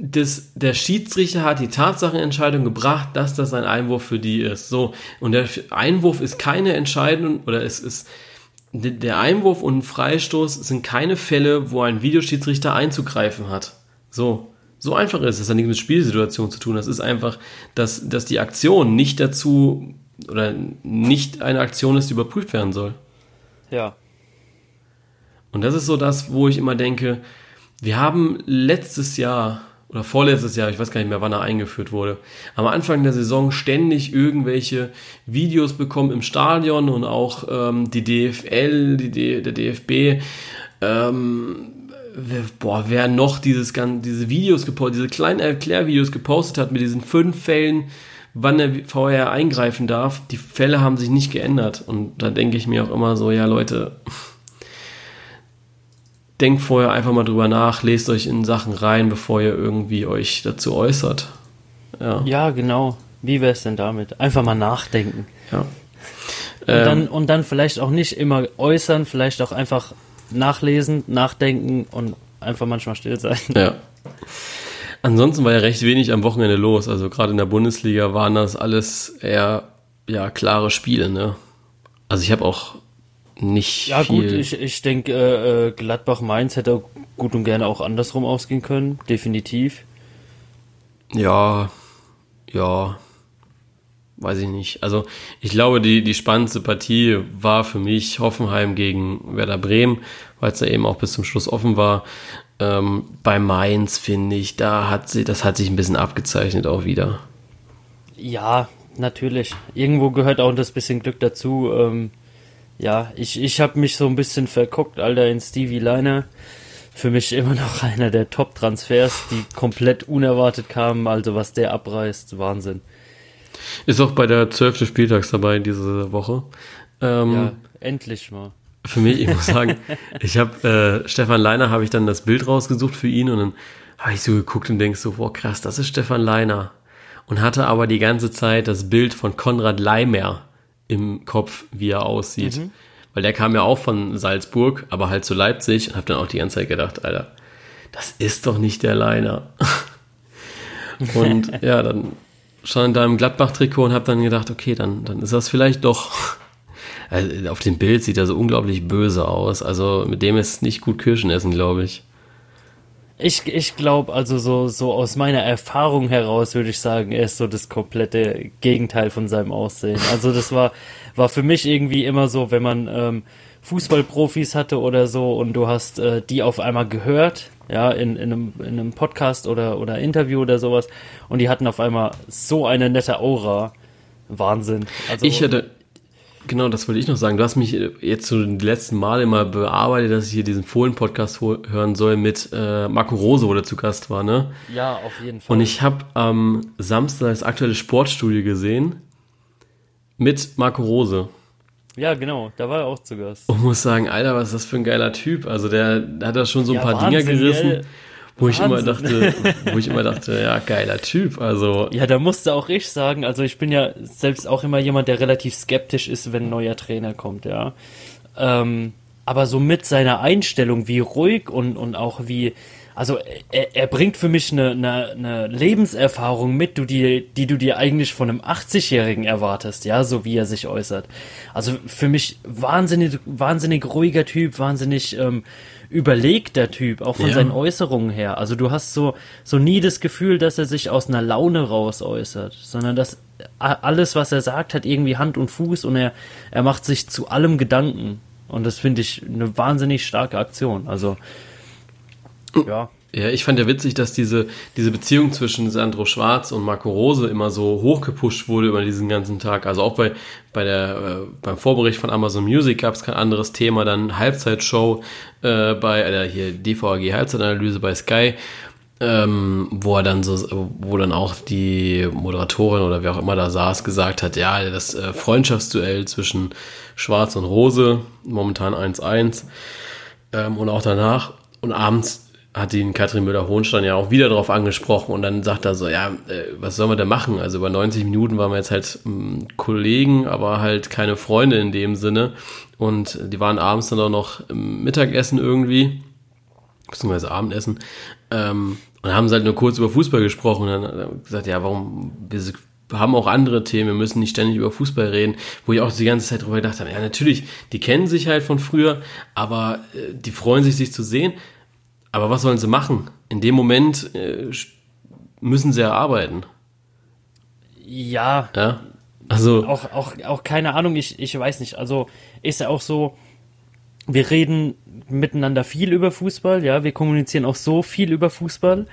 das, der Schiedsrichter hat die Tatsachenentscheidung gebracht, dass das ein Einwurf für die ist. So. Und der Einwurf ist keine Entscheidung, oder es ist, der Einwurf und ein Freistoß sind keine Fälle, wo ein Videoschiedsrichter einzugreifen hat. So. So einfach ist es. Das hat nichts mit Spielsituation zu tun. Das ist einfach, dass, dass die Aktion nicht dazu, oder nicht eine Aktion ist, die überprüft werden soll. Ja. Und das ist so das, wo ich immer denke, wir haben letztes Jahr oder vorletztes Jahr, ich weiß gar nicht mehr, wann er eingeführt wurde, am Anfang der Saison ständig irgendwelche Videos bekommen im Stadion und auch ähm, die DFL, die D der DFB, ähm, boah, wer noch dieses diese Videos gepostet, diese kleinen Erklärvideos gepostet hat mit diesen fünf Fällen, wann der VR eingreifen darf, die Fälle haben sich nicht geändert. Und da denke ich mir auch immer so, ja Leute, denkt vorher einfach mal drüber nach, lest euch in Sachen rein, bevor ihr irgendwie euch dazu äußert. Ja, ja genau. Wie wäre es denn damit? Einfach mal nachdenken. Ja. Und, ähm, dann, und dann vielleicht auch nicht immer äußern, vielleicht auch einfach nachlesen, nachdenken und einfach manchmal still sein. Ja. Ansonsten war ja recht wenig am Wochenende los. Also gerade in der Bundesliga waren das alles eher ja, klare Spiele, ne? Also ich habe auch nicht Ja viel. gut, ich, ich denke, äh, äh, Gladbach-Mainz hätte gut und gerne auch andersrum ausgehen können, definitiv. Ja, ja, weiß ich nicht. Also ich glaube, die, die spannendste Partie war für mich Hoffenheim gegen Werder Bremen, weil es da eben auch bis zum Schluss offen war. Ähm, bei Mainz finde ich, da hat sie, das hat sich ein bisschen abgezeichnet auch wieder. Ja, natürlich. Irgendwo gehört auch das bisschen Glück dazu. Ähm, ja, ich, ich habe mich so ein bisschen verguckt, Alter, in Stevie Liner. Für mich immer noch einer der Top-Transfers, die komplett unerwartet kamen. Also was der abreißt, Wahnsinn. Ist auch bei der 12. Spieltags dabei diese Woche. Ähm, Ja, endlich mal. Für mich, ich muss sagen, ich habe äh, Stefan Leiner habe ich dann das Bild rausgesucht für ihn und dann habe ich so geguckt und denk so, boah krass, das ist Stefan Leiner. Und hatte aber die ganze Zeit das Bild von Konrad Leimer im Kopf, wie er aussieht. Weil der kam ja auch von Salzburg, aber halt zu Leipzig und habe dann auch die ganze Zeit gedacht, Alter, das ist doch nicht der Leiner. und ja, dann stand da im Gladbach-Trikot und habe dann gedacht, okay, dann, dann ist das vielleicht doch. Also auf dem Bild sieht er so unglaublich böse aus. Also mit dem ist nicht gut Kirschen essen, glaube ich. Ich, ich glaube, also so, so aus meiner Erfahrung heraus würde ich sagen, er ist so das komplette Gegenteil von seinem Aussehen. Also das war, war für mich irgendwie immer so, wenn man ähm, Fußballprofis hatte oder so und du hast äh, die auf einmal gehört, ja, in, in, einem, in einem Podcast oder, oder Interview oder sowas und die hatten auf einmal so eine nette Aura. Wahnsinn. Also, Ich hätte, genau, das wollte ich noch sagen. Du hast mich jetzt so die letzten Male immer bearbeitet, dass ich hier diesen Fohlen-Podcast hören soll mit äh, Marco Rose, wo der zu Gast war, ne? ja, auf jeden Fall. Und ich habe am Samstag das aktuelle Sportstudio gesehen mit Marco Rose. ja, genau, da war er auch zu Gast. Und muss sagen, Alter, was ist das für ein geiler Typ. Also der, der hat da schon so ein Ja, paar Dinger gerissen? Wo ich immer dachte, wo ich immer dachte, ja, geiler Typ. Also Ja, da musste auch ich sagen, also ich bin ja selbst auch immer jemand, der relativ skeptisch ist, wenn ein neuer Trainer kommt, ja. Ähm, aber so mit seiner Einstellung, wie ruhig und, und auch wie, also er, er bringt für mich eine, eine, eine Lebenserfahrung mit, du die, die du dir eigentlich von einem 80-Jährigen erwartest, ja, so wie er sich äußert. Also für mich wahnsinnig, wahnsinnig ruhiger Typ, wahnsinnig ähm, überlegter Typ, auch von Ja. seinen Äußerungen her. Also du hast so, so nie das Gefühl, dass er sich aus einer Laune raus äußert, sondern dass alles, was er sagt, hat irgendwie Hand und Fuß und er, er macht sich zu allem Gedanken. Und das finde ich eine wahnsinnig starke Aktion. Also, ja. Ja, ich fand ja witzig, dass diese, diese Beziehung zwischen Sandro Schwarz und Marco Rose immer so hochgepusht wurde über diesen ganzen Tag. Also auch bei, bei der, äh, beim Vorbericht von Amazon Music gab es kein anderes Thema. Dann Halbzeitshow äh, bei äh, hier DVAG Halbzeitanalyse bei Sky, ähm, wo er dann so, wo dann auch die Moderatorin oder wer auch immer da saß, gesagt hat, ja, das äh, Freundschaftsduell zwischen Schwarz und Rose, momentan 1-1 ähm, und auch danach. Und abends hat ihn Katrin Müller-Hohenstein ja auch wieder darauf angesprochen und dann sagt er so, ja, äh, was sollen wir denn machen? Also über 90 Minuten waren wir jetzt halt ähm, Kollegen, aber halt keine Freunde in dem Sinne. Und die waren abends dann auch noch im Mittagessen irgendwie, beziehungsweise Abendessen, ähm, und haben halt nur kurz über Fußball gesprochen. Und dann gesagt, ja, warum, wir haben auch andere Themen, wir müssen nicht ständig über Fußball reden, wo ich auch die ganze Zeit drüber gedacht habe, ja, natürlich, die kennen sich halt von früher, aber äh, die freuen sich, sich zu sehen. Aber was sollen sie machen? In dem Moment äh, müssen sie ja arbeiten. Ja, Ja? Also, auch, auch, auch keine Ahnung, ich, ich weiß nicht. Also ist ja auch so, wir reden miteinander viel über Fußball, ja, wir kommunizieren auch so viel über Fußball.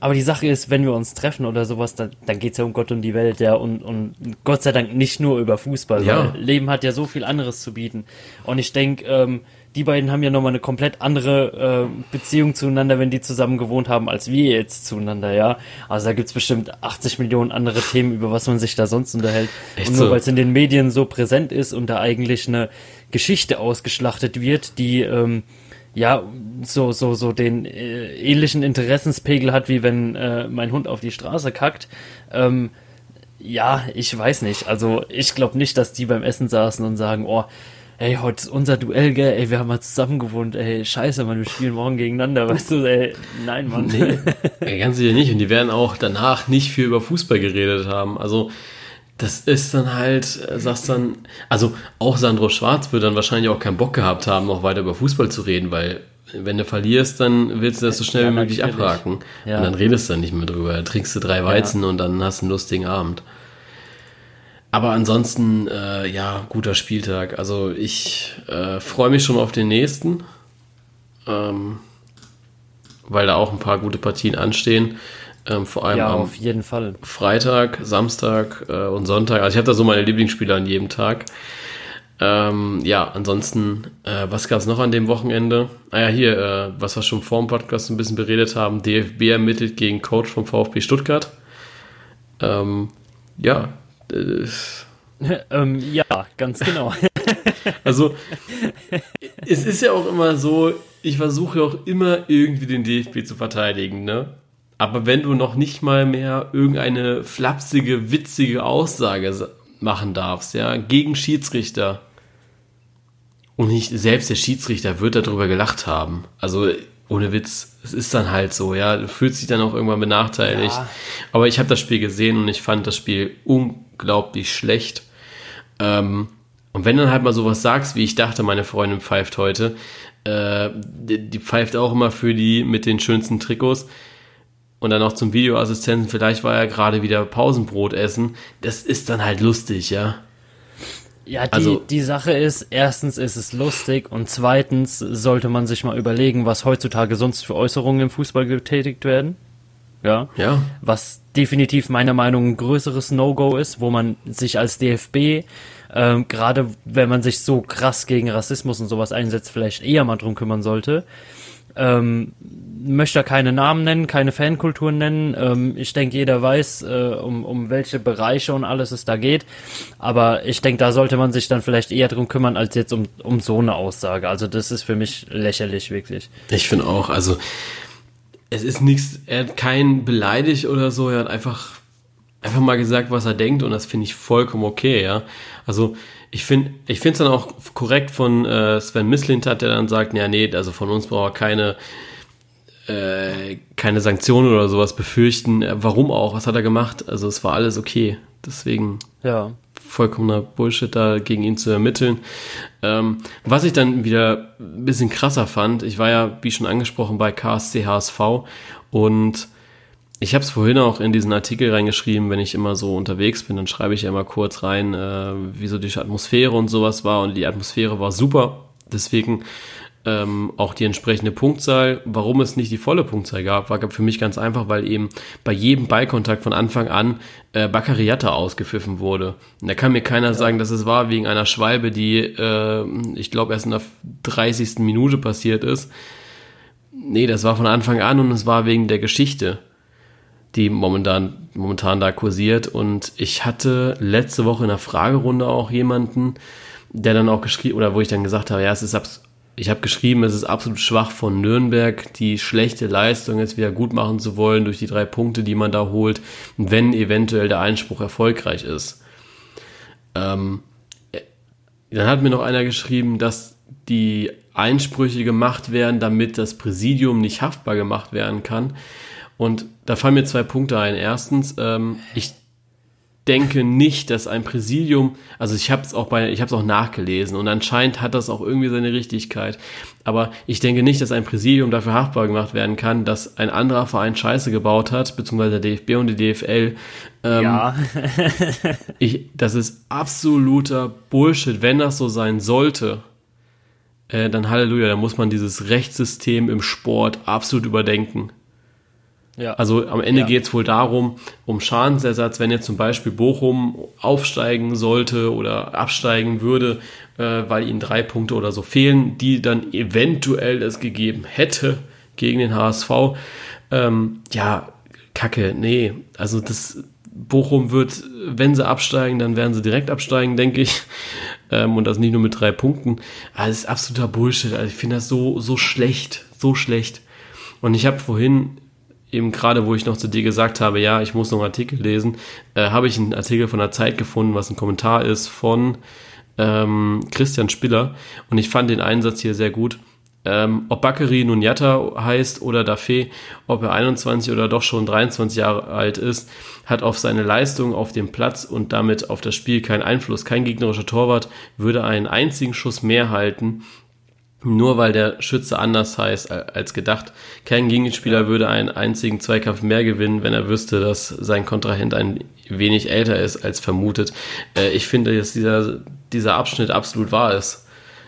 Aber die Sache ist, wenn wir uns treffen oder sowas, dann, dann geht's ja um Gott und die Welt, ja, und, und Gott sei Dank nicht nur über Fußball, Ja. weil Leben hat ja so viel anderes zu bieten. Und ich denke, ähm, die beiden haben ja nochmal eine komplett andere äh, Beziehung zueinander, wenn die zusammen gewohnt haben, als wir jetzt zueinander, ja. Also da gibt's bestimmt 80 Millionen andere Themen, über was man sich da sonst unterhält. Echt und nur so? weil es in den Medien so präsent ist und da eigentlich eine Geschichte ausgeschlachtet wird, die ähm, ja so so so den äh, ähnlichen Interessenspegel hat, wie wenn äh, mein Hund auf die Straße kackt. Ähm, ja, ich weiß nicht. Also ich glaube nicht, dass die beim Essen saßen und sagen, oh, ey, heute ist unser Duell, gell, ey, wir haben mal zusammen gewohnt, ey, scheiße, Mann, wir spielen morgen gegeneinander, weißt du, ey, nein, Mann. Nee, ganz sicher nicht. Und die werden auch danach nicht viel über Fußball geredet haben. Also, das ist dann halt, äh, sagst dann, also auch Sandro Schwarz wird dann wahrscheinlich auch keinen Bock gehabt haben, noch weiter über Fußball zu reden, weil wenn du verlierst, dann willst du das so schnell ja, wie möglich abhaken. Ja. Und dann redest du dann nicht mehr drüber. Da trinkst du drei Weizen ja. und dann hast du einen lustigen Abend. Aber ansonsten, äh, ja, guter Spieltag. Also ich äh, freue mich schon auf den nächsten, ähm, weil da auch ein paar gute Partien anstehen. Ähm, vor allem ja, am auf jeden Fall. Freitag, Samstag äh, und Sonntag. Also ich habe da so meine Lieblingsspieler an jedem Tag. Ähm, ja, ansonsten, äh, was gab es noch an dem Wochenende? Ah ja, hier, äh, was wir schon vor dem Podcast ein bisschen beredet haben, DFB ermittelt gegen Coach vom VfB Stuttgart. Ähm, ja. Äh, ähm, ja, ganz genau. also, es ist ja auch immer so, ich versuche auch immer irgendwie den DFB zu verteidigen, ne? Aber wenn du noch nicht mal mehr irgendeine flapsige, witzige Aussage machen darfst, ja, gegen Schiedsrichter. Und nicht selbst der Schiedsrichter wird darüber gelacht haben. Also ohne Witz, es ist dann halt so, ja, du fühlst dich dann auch irgendwann benachteiligt. Ja. Aber ich habe das Spiel gesehen und ich fand das Spiel unglaublich schlecht. Ähm, und wenn du dann halt mal sowas sagst, wie ich dachte, meine Freundin pfeift heute, äh, die, die pfeift auch immer für die mit den schönsten Trikots und dann noch zum Videoassistenten, vielleicht war er gerade wieder Pausenbrot essen. Das ist dann halt lustig, ja. Ja, die, also, die Sache ist, erstens ist es lustig und zweitens sollte man sich mal überlegen, was heutzutage sonst für Äußerungen im Fußball getätigt werden. Ja. Ja. Was definitiv meiner Meinung nach ein größeres No-Go ist, wo man sich als DFB, ähm, gerade wenn man sich so krass gegen Rassismus und sowas einsetzt, vielleicht eher mal drum kümmern sollte. Ähm, möchte keine Namen nennen, keine Fankulturen nennen. Ähm, ich denke, jeder weiß, äh, um, um welche Bereiche und alles es da geht. Aber ich denke, da sollte man sich dann vielleicht eher drum kümmern, als jetzt um, um so eine Aussage. Also das ist für mich lächerlich, wirklich. Ich finde auch, also es ist nichts, er hat keinen beleidigt oder so, er hat einfach, einfach mal gesagt, was er denkt und das finde ich vollkommen okay, ja. Also ich finde ich es dann auch korrekt von äh, Sven Mislintat, der dann sagt, ja, nee, also von uns braucht er keine, äh, keine Sanktionen oder sowas befürchten. Äh, warum auch? Was hat er gemacht? Also es war alles okay. Deswegen ja. Vollkommener Bullshit da gegen ihn zu ermitteln. Ähm, was ich dann wieder ein bisschen krasser fand, ich war ja, wie schon angesprochen, bei KSC HSV und ich habe es vorhin auch in diesen Artikel reingeschrieben, wenn ich immer so unterwegs bin, dann schreibe ich ja immer kurz rein, äh, wie so die Atmosphäre und sowas war. Und die Atmosphäre war super. Deswegen ähm, auch die entsprechende Punktzahl. Warum es nicht die volle Punktzahl gab, war für mich ganz einfach, weil eben bei jedem Ballkontakt von Anfang an äh, Baccariata ausgepfiffen wurde. Und da kann mir keiner ja. sagen, dass es war wegen einer Schwalbe, die, äh, ich glaube, erst in der 30. Minute passiert ist. Nee, das war von Anfang an und es war wegen der Geschichte die momentan, momentan da kursiert. Und ich hatte letzte Woche in der Fragerunde auch jemanden, der dann auch geschrieben, oder wo ich dann gesagt habe, ja, es ist ich habe geschrieben, es ist absolut schwach von Nürnberg, die schlechte Leistung jetzt wieder gut machen zu wollen durch die drei Punkte, die man da holt, wenn eventuell der Einspruch erfolgreich ist. Ähm, dann hat mir noch einer geschrieben, dass die Einsprüche gemacht werden, damit das Präsidium nicht haftbar gemacht werden kann. Und da fallen mir zwei Punkte ein. Erstens, ähm, ich denke nicht, dass ein Präsidium, also ich habe es auch bei, ich habe es auch nachgelesen und anscheinend hat das auch irgendwie seine Richtigkeit. Aber ich denke nicht, dass ein Präsidium dafür haftbar gemacht werden kann, dass ein anderer Verein Scheiße gebaut hat, beziehungsweise der DFB und die DFL. Ähm, ja. ich, das ist absoluter Bullshit, wenn das so sein sollte. Äh, dann Halleluja, da muss man dieses Rechtssystem im Sport absolut überdenken. Ja. Also am Ende ja. geht es wohl darum, um Schadensersatz, wenn jetzt zum Beispiel Bochum aufsteigen sollte oder absteigen würde, äh, weil ihnen drei Punkte oder so fehlen, die dann eventuell es gegeben hätte gegen den HSV. Ähm, ja, Kacke, nee. Also das Bochum wird, wenn sie absteigen, dann werden sie direkt absteigen, denke ich. Ähm, und das nicht nur mit drei Punkten. Aber das ist absoluter Bullshit. Also ich finde das so, so schlecht, so schlecht. Und ich habe vorhin eben gerade, wo ich noch zu dir gesagt habe, ja, ich muss noch einen Artikel lesen, äh, habe ich einen Artikel von der Zeit gefunden, was ein Kommentar ist von ähm, Christian Spiller. Und ich fand den Einsatz hier sehr gut. Ähm, ob nun Yatta heißt oder Dafé, ob er 21 oder doch schon 23 Jahre alt ist, hat auf seine Leistung auf dem Platz und damit auf das Spiel keinen Einfluss. Kein gegnerischer Torwart würde einen einzigen Schuss mehr halten, nur weil der Schütze anders heißt als gedacht. Kein Gegenspieler würde einen einzigen Zweikampf mehr gewinnen, wenn er wüsste, dass sein Kontrahent ein wenig älter ist als vermutet. Äh, ich finde, dass dieser, dieser Abschnitt absolut wahr ist.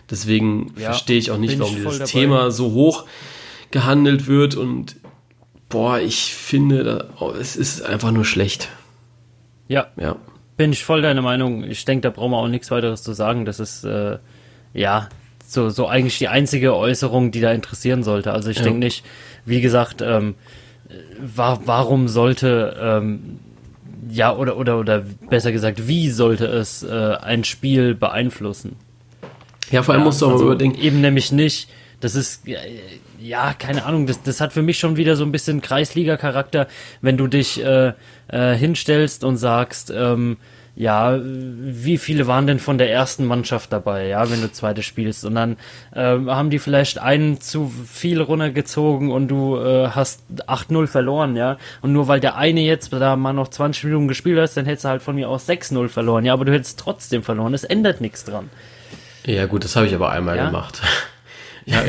Deswegen ja, verstehe ich auch nicht, warum dieses dabei. Thema so hoch gehandelt wird und boah, ich finde, oh, es ist einfach nur schlecht. Ja. Ja. Bin ich voll deiner Meinung. Ich denke, da brauchen wir auch nichts weiteres zu sagen. Das ist, äh, ja, so, so eigentlich die einzige Äußerung, die da interessieren sollte. Also ich ja. denke nicht, wie gesagt, ähm, wa warum sollte, ähm, ja, oder, oder, oder besser gesagt, wie sollte es äh, ein Spiel beeinflussen? Ja, vor allem ja, musst du auch also überdenken. Eben nämlich nicht. Das ist, ja, keine Ahnung, das, das hat für mich schon wieder so ein bisschen Kreisliga-Charakter, wenn du dich äh, äh, hinstellst und sagst, ähm, ja, wie viele waren denn von der ersten Mannschaft dabei, ja, wenn du zweite spielst? Und dann äh, haben die vielleicht einen zu viel runtergezogen und du äh, hast 8-0 verloren, ja. Und nur weil der eine jetzt da mal noch 20 Minuten gespielt hast, dann hättest du halt von mir aus 6-0 verloren, ja, aber du hättest trotzdem verloren. Es ändert nichts dran. Ja, gut, das habe ich aber einmal ja? gemacht. Ja,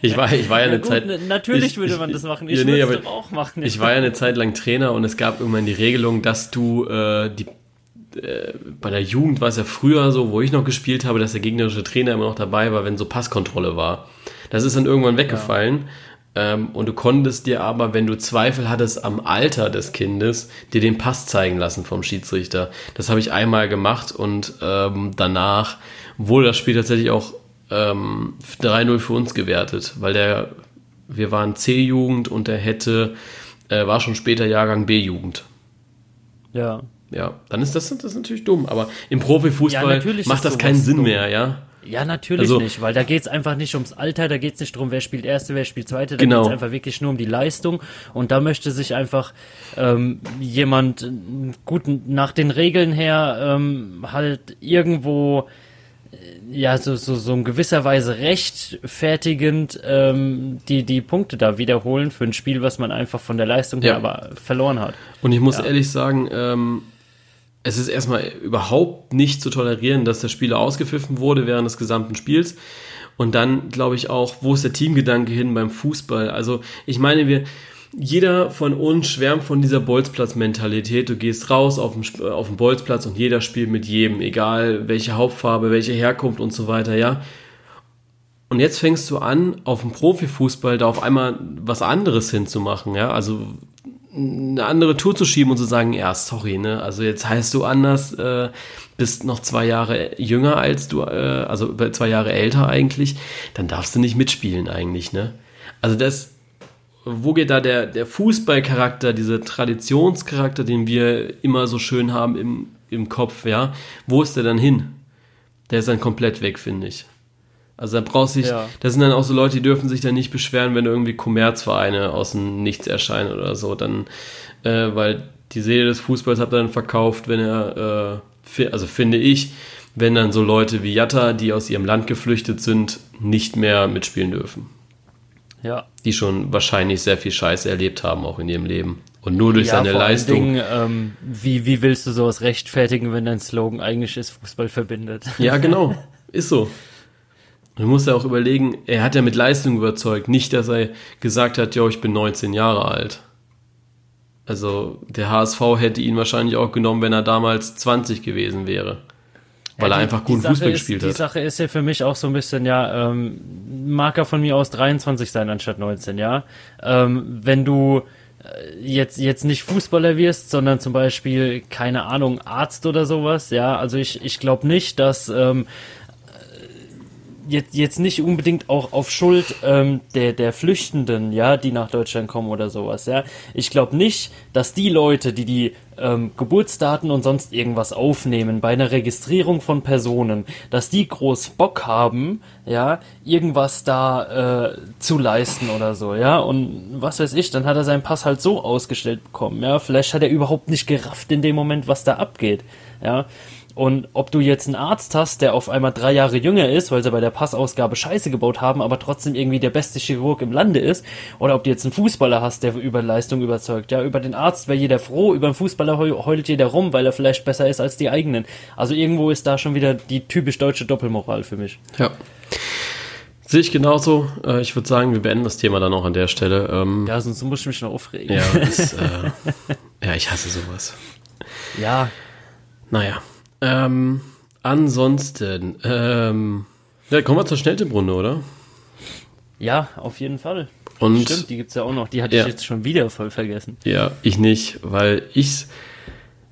ich war, ich war ja eine ja, gut, Zeit. Natürlich ich, würde man das machen. Ich ja, nee, würde es auch machen. Ich war ja eine Zeit lang Trainer und es gab irgendwann die Regelung, dass du äh, die äh, bei der Jugend war es ja früher so, wo ich noch gespielt habe, dass der gegnerische Trainer immer noch dabei war, wenn so Passkontrolle war. Das ist dann irgendwann weggefallen. Ja. Ähm, und du konntest dir aber, wenn du Zweifel hattest am Alter des Kindes, dir den Pass zeigen lassen vom Schiedsrichter. Das habe ich einmal gemacht und ähm, danach wurde das Spiel tatsächlich auch ähm, 3-0 für uns gewertet, weil der, wir waren C-Jugend und der hätte, äh, war schon später Jahrgang B-Jugend. Ja. Ja, dann ist das, das ist natürlich dumm, aber im Profifußball ja, macht das keinen Sinn dumm. mehr, ja. Ja, natürlich also, nicht, weil da geht es einfach nicht ums Alter, da geht es nicht darum, wer spielt Erste, wer spielt Zweite, da genau. geht es einfach wirklich nur um die Leistung und da möchte sich einfach ähm, jemand gut nach den Regeln her ähm, halt irgendwo ja, so, so, so in gewisser Weise rechtfertigend ähm, die, die Punkte da wiederholen für ein Spiel, was man einfach von der Leistung her aber verloren hat. Und ich muss ja. ehrlich sagen, ähm, es ist erstmal überhaupt nicht zu tolerieren, dass der Spieler ausgepfiffen wurde während des gesamten Spiels. Und dann glaube ich auch, wo ist der Teamgedanke hin beim Fußball? Also ich meine, wir, jeder von uns schwärmt von dieser Bolzplatz-Mentalität. Du gehst raus auf den, auf den Bolzplatz und jeder spielt mit jedem, egal welche Hauptfarbe, welche Herkunft und so weiter, ja. Und jetzt fängst du an, auf dem Profifußball da auf einmal was anderes hinzumachen, ja. Also eine andere Tour zu schieben und zu sagen, ja, sorry, ne, also jetzt heißt du anders, äh, bist noch zwei Jahre jünger als du, äh, also zwei Jahre älter eigentlich, dann darfst du nicht mitspielen eigentlich, ne. Also das, wo geht da der, der Fußballcharakter, dieser Traditionscharakter, den wir immer so schön haben im, im Kopf, ja? Wo ist der dann hin? Der ist dann komplett weg, finde ich. Also da brauchst du dich, ja. das sind dann auch so Leute, die dürfen sich dann nicht beschweren, wenn irgendwie Kommerzvereine aus dem Nichts erscheinen oder so, dann, äh, weil die Seele des Fußballs hat er dann verkauft, wenn er, äh, also finde ich, wenn dann so Leute wie Jatta, die aus ihrem Land geflüchtet sind, nicht mehr mitspielen dürfen. Ja. Die schon wahrscheinlich sehr viel Scheiße erlebt haben, auch in ihrem Leben. Und nur durch ja, seine Leistung. Dingen, ähm, wie, wie willst du sowas rechtfertigen, wenn dein Slogan eigentlich ist, Fußball verbindet? Ja, genau. Ist so. Du musst ja auch überlegen, er hat ja mit Leistung überzeugt, nicht, dass er gesagt hat, ja, ich bin 19 Jahre alt. Also der HSV hätte ihn wahrscheinlich auch genommen, wenn er damals 20 gewesen wäre weil ja, die, er einfach guten Fußball ist, gespielt die hat. Die Sache ist ja für mich auch so ein bisschen, ja, ähm, Marker von mir aus 23 sein anstatt 19, ja. Ähm, wenn du äh, jetzt jetzt nicht Fußballer wirst, sondern zum Beispiel keine Ahnung Arzt oder sowas, ja. Also ich ich glaube nicht, dass ähm, jetzt, jetzt nicht unbedingt auch auf Schuld ähm, der, der Flüchtenden, ja, die nach Deutschland kommen oder sowas, ja. Ich glaube nicht, dass die Leute, die die ähm, Geburtsdaten und sonst irgendwas aufnehmen bei einer Registrierung von Personen, dass die groß Bock haben, ja, irgendwas da äh, zu leisten oder so, ja. Und was weiß ich, dann hat er seinen Pass halt so ausgestellt bekommen, ja. Vielleicht hat er überhaupt nicht gerafft in dem Moment, was da abgeht, ja. Und ob du jetzt einen Arzt hast, der auf einmal drei Jahre jünger ist, weil sie bei der Passausgabe Scheiße gebaut haben, aber trotzdem irgendwie der beste Chirurg im Lande ist, oder ob du jetzt einen Fußballer hast, der über Leistung überzeugt. Ja, über den Arzt wäre jeder froh, über den Fußballer heult jeder rum, weil er vielleicht besser ist als die eigenen. Also irgendwo ist da schon wieder die typisch deutsche Doppelmoral für mich. Ja. Sehe ich genauso. Äh, ich würde sagen, wir beenden das Thema dann auch an der Stelle. Ähm, ja, sonst muss ich mich noch aufregen. Ja, das, äh, ja ich hasse sowas. Ja. Naja. Ähm, ansonsten, ähm, ja, kommen wir zur Schnelltipprunde, oder? Ja, auf jeden Fall. Und Stimmt, die gibt's ja auch noch. Die hatte Ja. ich jetzt schon wieder voll vergessen. ja, ich nicht, weil ich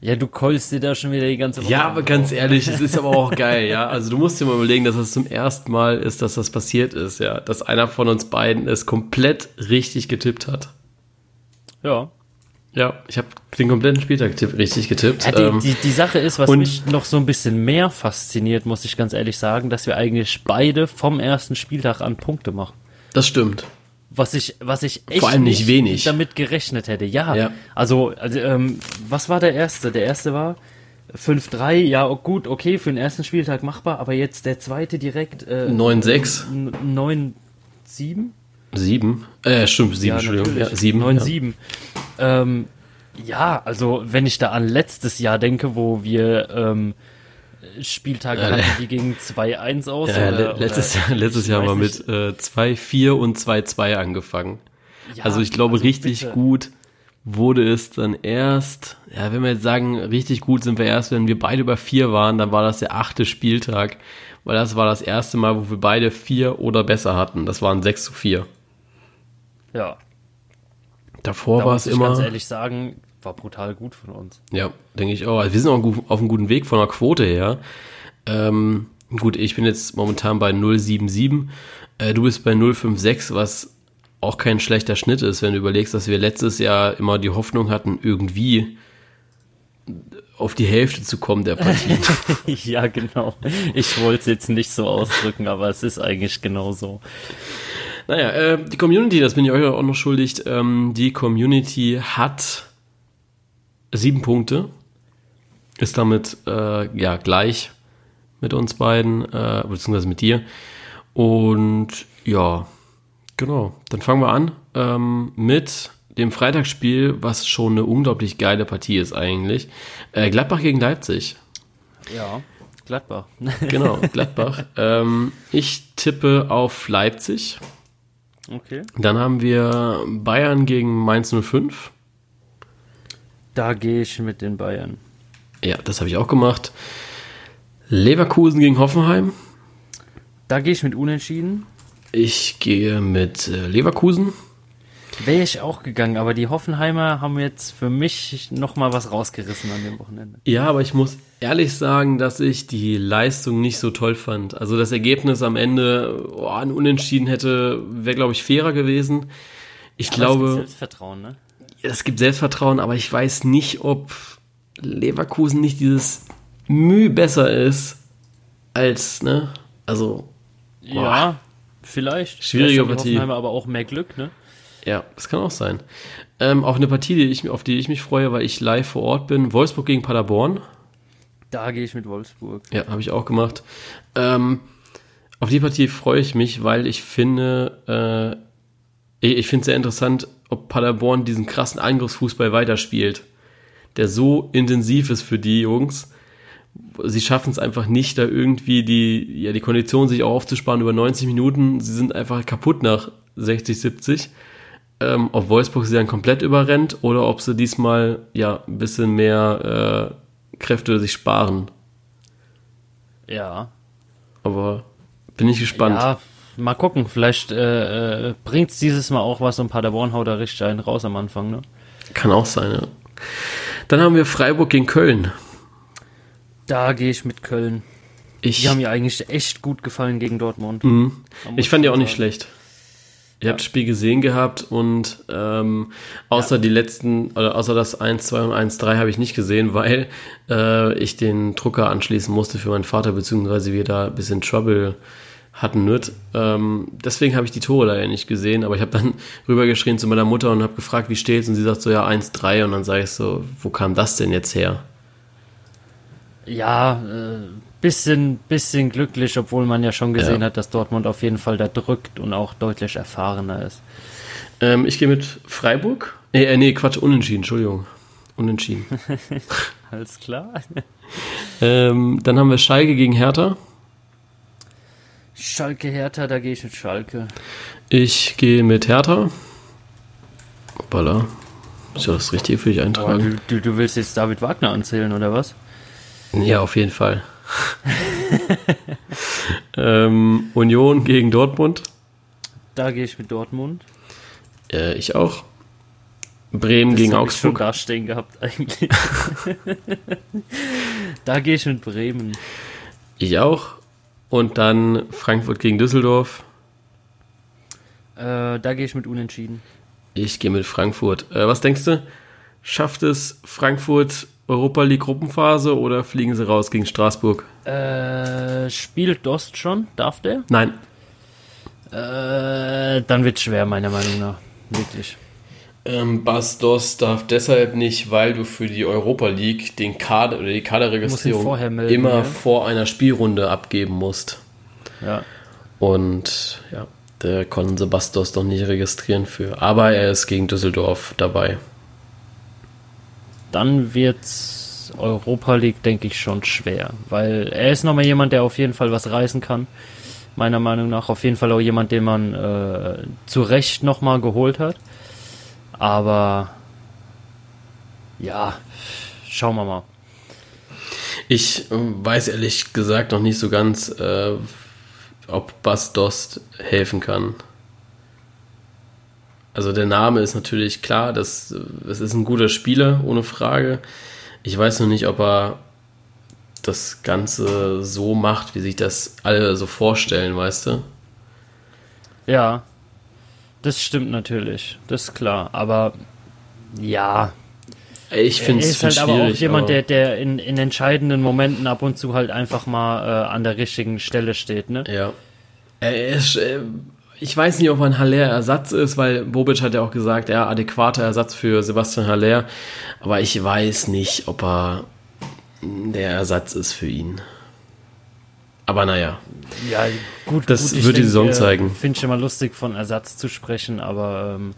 Ja, du keulst dir da schon wieder die ganze Woche. Ja, aber drauf. ganz ehrlich, es ist aber auch geil, ja. Also du musst dir mal überlegen, dass das zum ersten Mal ist, dass das passiert ist, ja. Dass einer von uns beiden es komplett richtig getippt hat. Ja. Ja, ich habe den kompletten Spieltag tipp, richtig getippt. Ja, die, ähm, die, die Sache ist, was mich noch so ein bisschen mehr fasziniert, muss ich ganz ehrlich sagen, dass wir eigentlich beide vom ersten Spieltag an Punkte machen. das stimmt. Was ich, was ich echt Vor allem nicht wenig. damit gerechnet hätte. Ja, Ja. also, also ähm, was war der erste? Der erste war 5-3, ja oh, gut, okay, für den ersten Spieltag machbar, aber jetzt der zweite direkt äh, 9-6, n- 9-7? 7. Äh, stimmt, 7, Entschuldigung. Ja, 7. 9-7. Ähm, ja, also wenn ich da an letztes Jahr denke, wo wir ähm, Spieltage Ja, hatten, die gingen 2-1 aus. Ja, ja, oder, le- letztes, oder, Jahr, letztes Jahr haben wir mit äh, 2-4 und 2-2 angefangen. Ja, also ich glaube, also richtig bitte. gut wurde es dann erst, ja, wenn wir jetzt sagen, richtig gut sind wir erst, wenn wir beide über vier waren, dann war das der achte Spieltag, weil das war das erste Mal, wo wir beide vier oder besser hatten. Das waren 6 zu 4. Ja, Davor da war es ich ganz immer, ehrlich sagen, war brutal gut von uns. ja, denke ich auch. Also wir sind auch auf einem guten Weg von der Quote her. Ähm, gut, ich bin jetzt momentan bei 0,77. Äh, du bist bei 0,56, was auch kein schlechter Schnitt ist, wenn du überlegst, dass wir letztes Jahr immer die Hoffnung hatten, irgendwie auf die Hälfte zu kommen der Partien. ja, genau. Ich wollte es jetzt nicht so ausdrücken, aber es ist eigentlich genau so. Naja, äh, die Community, das bin ich euch auch noch schuldig, ähm, die Community hat sieben Punkte, ist damit äh, ja gleich mit uns beiden, äh, beziehungsweise mit dir. Und ja, genau. Dann fangen wir an ähm, mit dem Freitagsspiel, was schon eine unglaublich geile Partie ist eigentlich. Äh, Gladbach gegen Leipzig. Ja, Gladbach. Genau, Gladbach. ähm, ich tippe auf Leipzig. Okay. Dann haben wir Bayern gegen Mainz 05. Da gehe ich mit den Bayern. Ja, das habe ich auch gemacht. Leverkusen gegen Hoffenheim. Da gehe ich mit Unentschieden. Ich gehe mit äh, Leverkusen. Wäre ich auch gegangen, aber die Hoffenheimer haben jetzt für mich nochmal was rausgerissen an dem Wochenende. Ja, aber ich muss ehrlich sagen, dass ich die Leistung nicht so toll fand. Also das Ergebnis am Ende, oh, ein Unentschieden hätte, wäre, glaube ich, fairer gewesen. Ich Aber es gibt glaube, Selbstvertrauen, ne? es gibt Selbstvertrauen, aber ich weiß nicht, ob Leverkusen nicht dieses Mühe besser ist als, ne? Also, Ja, vielleicht. Schwierige Partie. Hoffenheimer aber auch mehr Glück, ne? Ja, das kann auch sein. Ähm, auch eine Partie, die ich, auf die ich mich freue, weil ich live vor Ort bin. Wolfsburg gegen Paderborn. Da gehe ich mit Wolfsburg. Ja, habe ich auch gemacht. Ähm, auf die Partie freue ich mich, weil ich finde, äh, ich, ich finde es sehr interessant, ob Paderborn diesen krassen Angriffsfußball weiterspielt, der so intensiv ist für die Jungs. Sie schaffen es einfach nicht, da irgendwie die, ja, die Kondition sich auch aufzusparen über 90 Minuten. Sie sind einfach kaputt nach 60, 70. Ähm, ob Wolfsburg sie dann komplett überrennt oder ob sie diesmal ja ein bisschen mehr äh, Kräfte sich sparen. Ja. Aber bin ich gespannt. Ja, mal gucken. Vielleicht äh, äh, bringt es dieses Mal auch was und Paderborn haut da richtig einen raus am Anfang, ne? Kann auch sein, ja. Dann haben wir Freiburg gegen Köln. Da gehe ich mit Köln. Ich, Die haben mir eigentlich echt gut gefallen gegen Dortmund. Mhm. Ich fand die auch schon nicht sagen. schlecht. Ihr habt das Spiel gesehen gehabt und ähm, außer die letzten, oder außer das 1, 2 und 1, 3 habe ich nicht gesehen, weil äh, ich den Drucker anschließen musste für meinen Vater, beziehungsweise wir da ein bisschen Trouble hatten mit. Ähm, deswegen habe ich die Tore leider nicht gesehen, aber ich habe dann rübergeschrien zu meiner Mutter und habe gefragt, wie steht's? Und sie sagt so, ja, 1, 3 und dann sage ich so, wo kam das denn jetzt her? ja, äh, bisschen, bisschen glücklich, obwohl man ja schon gesehen Ja. hat, dass Dortmund auf jeden Fall da drückt und auch deutlich erfahrener ist. Ähm, ich gehe mit Freiburg. Nee, äh, nee, Quatsch, unentschieden, Entschuldigung. Unentschieden. Alles klar. ähm, dann haben wir Schalke gegen Hertha. Schalke Hertha, da gehe ich mit Schalke. Ich gehe mit Hertha. Hoppala. Ist ja das Richtige für dich eintragen? du, du, du willst jetzt David Wagner anzählen, oder was? Ja, auf jeden Fall. ähm, Union gegen Dortmund. Da gehe ich mit Dortmund. Äh, ich auch. Bremen Das gegen hab ich schon Augsburg. da stehen gehabt, eigentlich. da gehe ich mit Bremen. Ich auch. Und dann Frankfurt gegen Düsseldorf. Äh, da gehe ich mit Unentschieden. Ich gehe mit Frankfurt. Äh, was denkst du? Schafft es Frankfurt Europa League Gruppenphase oder fliegen sie raus gegen Straßburg? Äh, spielt Dost schon? Darf der? Nein. Äh, dann wird schwer, meiner Meinung nach. Wirklich. Ähm, Bas Doss darf deshalb nicht, weil du für die Europa League den Kader oder die Kaderregistrierung melden, immer ja. vor einer Spielrunde abgeben musst. Ja. Und ja, da konnten sie Bastos noch nicht registrieren für. Aber er ist gegen Düsseldorf dabei. Dann wird's Europa League, denke ich, schon schwer. Weil er ist nochmal jemand, der auf jeden Fall was reißen kann. Meiner Meinung nach. Auf jeden Fall auch jemand, den man äh, zu Recht nochmal geholt hat. Aber ja, schauen wir mal. Ich äh, weiß ehrlich gesagt noch nicht so ganz, äh, ob Bas Dost helfen kann. Also der Name ist natürlich klar, das, das ist ein guter Spieler, ohne Frage. Ich weiß noch nicht, ob er das Ganze so macht, wie sich das alle so vorstellen, weißt du? Ja, das stimmt natürlich. Das ist klar. Aber ja, Ich finde es ist halt aber auch jemand, aber- der, der in, in entscheidenden Momenten ab und zu halt einfach mal äh, an der richtigen Stelle steht, ne? Ja. Er ist, äh, ich weiß nicht, ob er ein Haller-Ersatz ist, weil Bobic hat ja auch gesagt, ja, adäquater Ersatz für Sebastian Haller. Aber ich weiß nicht, ob er der Ersatz ist für ihn. Aber naja, Ja, gut. Das gut, ich wird die Saison äh, zeigen. Finde ich immer lustig, von Ersatz zu sprechen, aber ähm,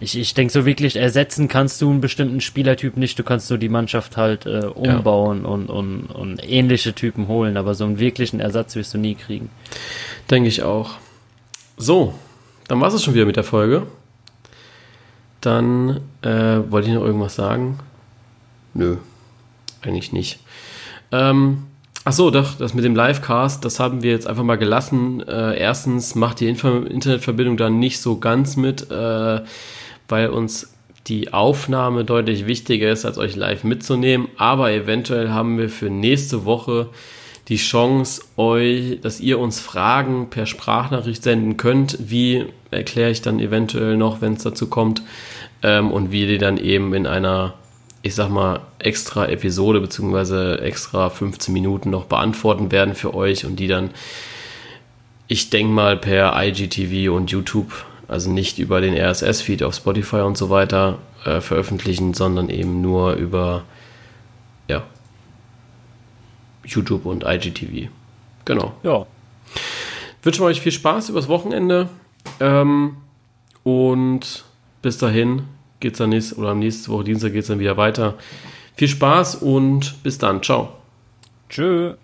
ich, ich denke so wirklich, ersetzen kannst du einen bestimmten Spielertyp nicht. Du kannst nur die Mannschaft halt äh, umbauen und, und, und ähnliche Typen holen, aber so einen wirklichen Ersatz wirst du nie kriegen. denke ich auch. So, dann war es schon wieder mit der Folge. Dann äh, wollte ich noch irgendwas sagen? Nö, eigentlich nicht. Ähm, ach so, doch, das mit dem Livecast, das haben wir jetzt einfach mal gelassen. Äh, erstens macht die Info Internetverbindung dann nicht so ganz mit, äh, weil uns die Aufnahme deutlich wichtiger ist, als euch live mitzunehmen. Aber eventuell haben wir für nächste Woche die Chance, euch, dass ihr uns Fragen per Sprachnachricht senden könnt. Wie erkläre ich dann eventuell noch, wenn es dazu kommt, ähm, und wie die dann eben in einer, ich sag mal, extra Episode beziehungsweise extra 15 Minuten noch beantworten werden für euch und die dann, ich denke mal, per IGTV und YouTube, also nicht über den RSS-Feed auf Spotify und so weiter äh, veröffentlichen, sondern eben nur über, ja, YouTube und IGTV. Genau. Ja, Wünschen wir euch viel Spaß übers Wochenende. Ähm, und bis dahin geht's dann nächste oder am nächsten Woche Dienstag geht's dann wieder weiter. Viel Spaß und bis dann. Ciao. tschö.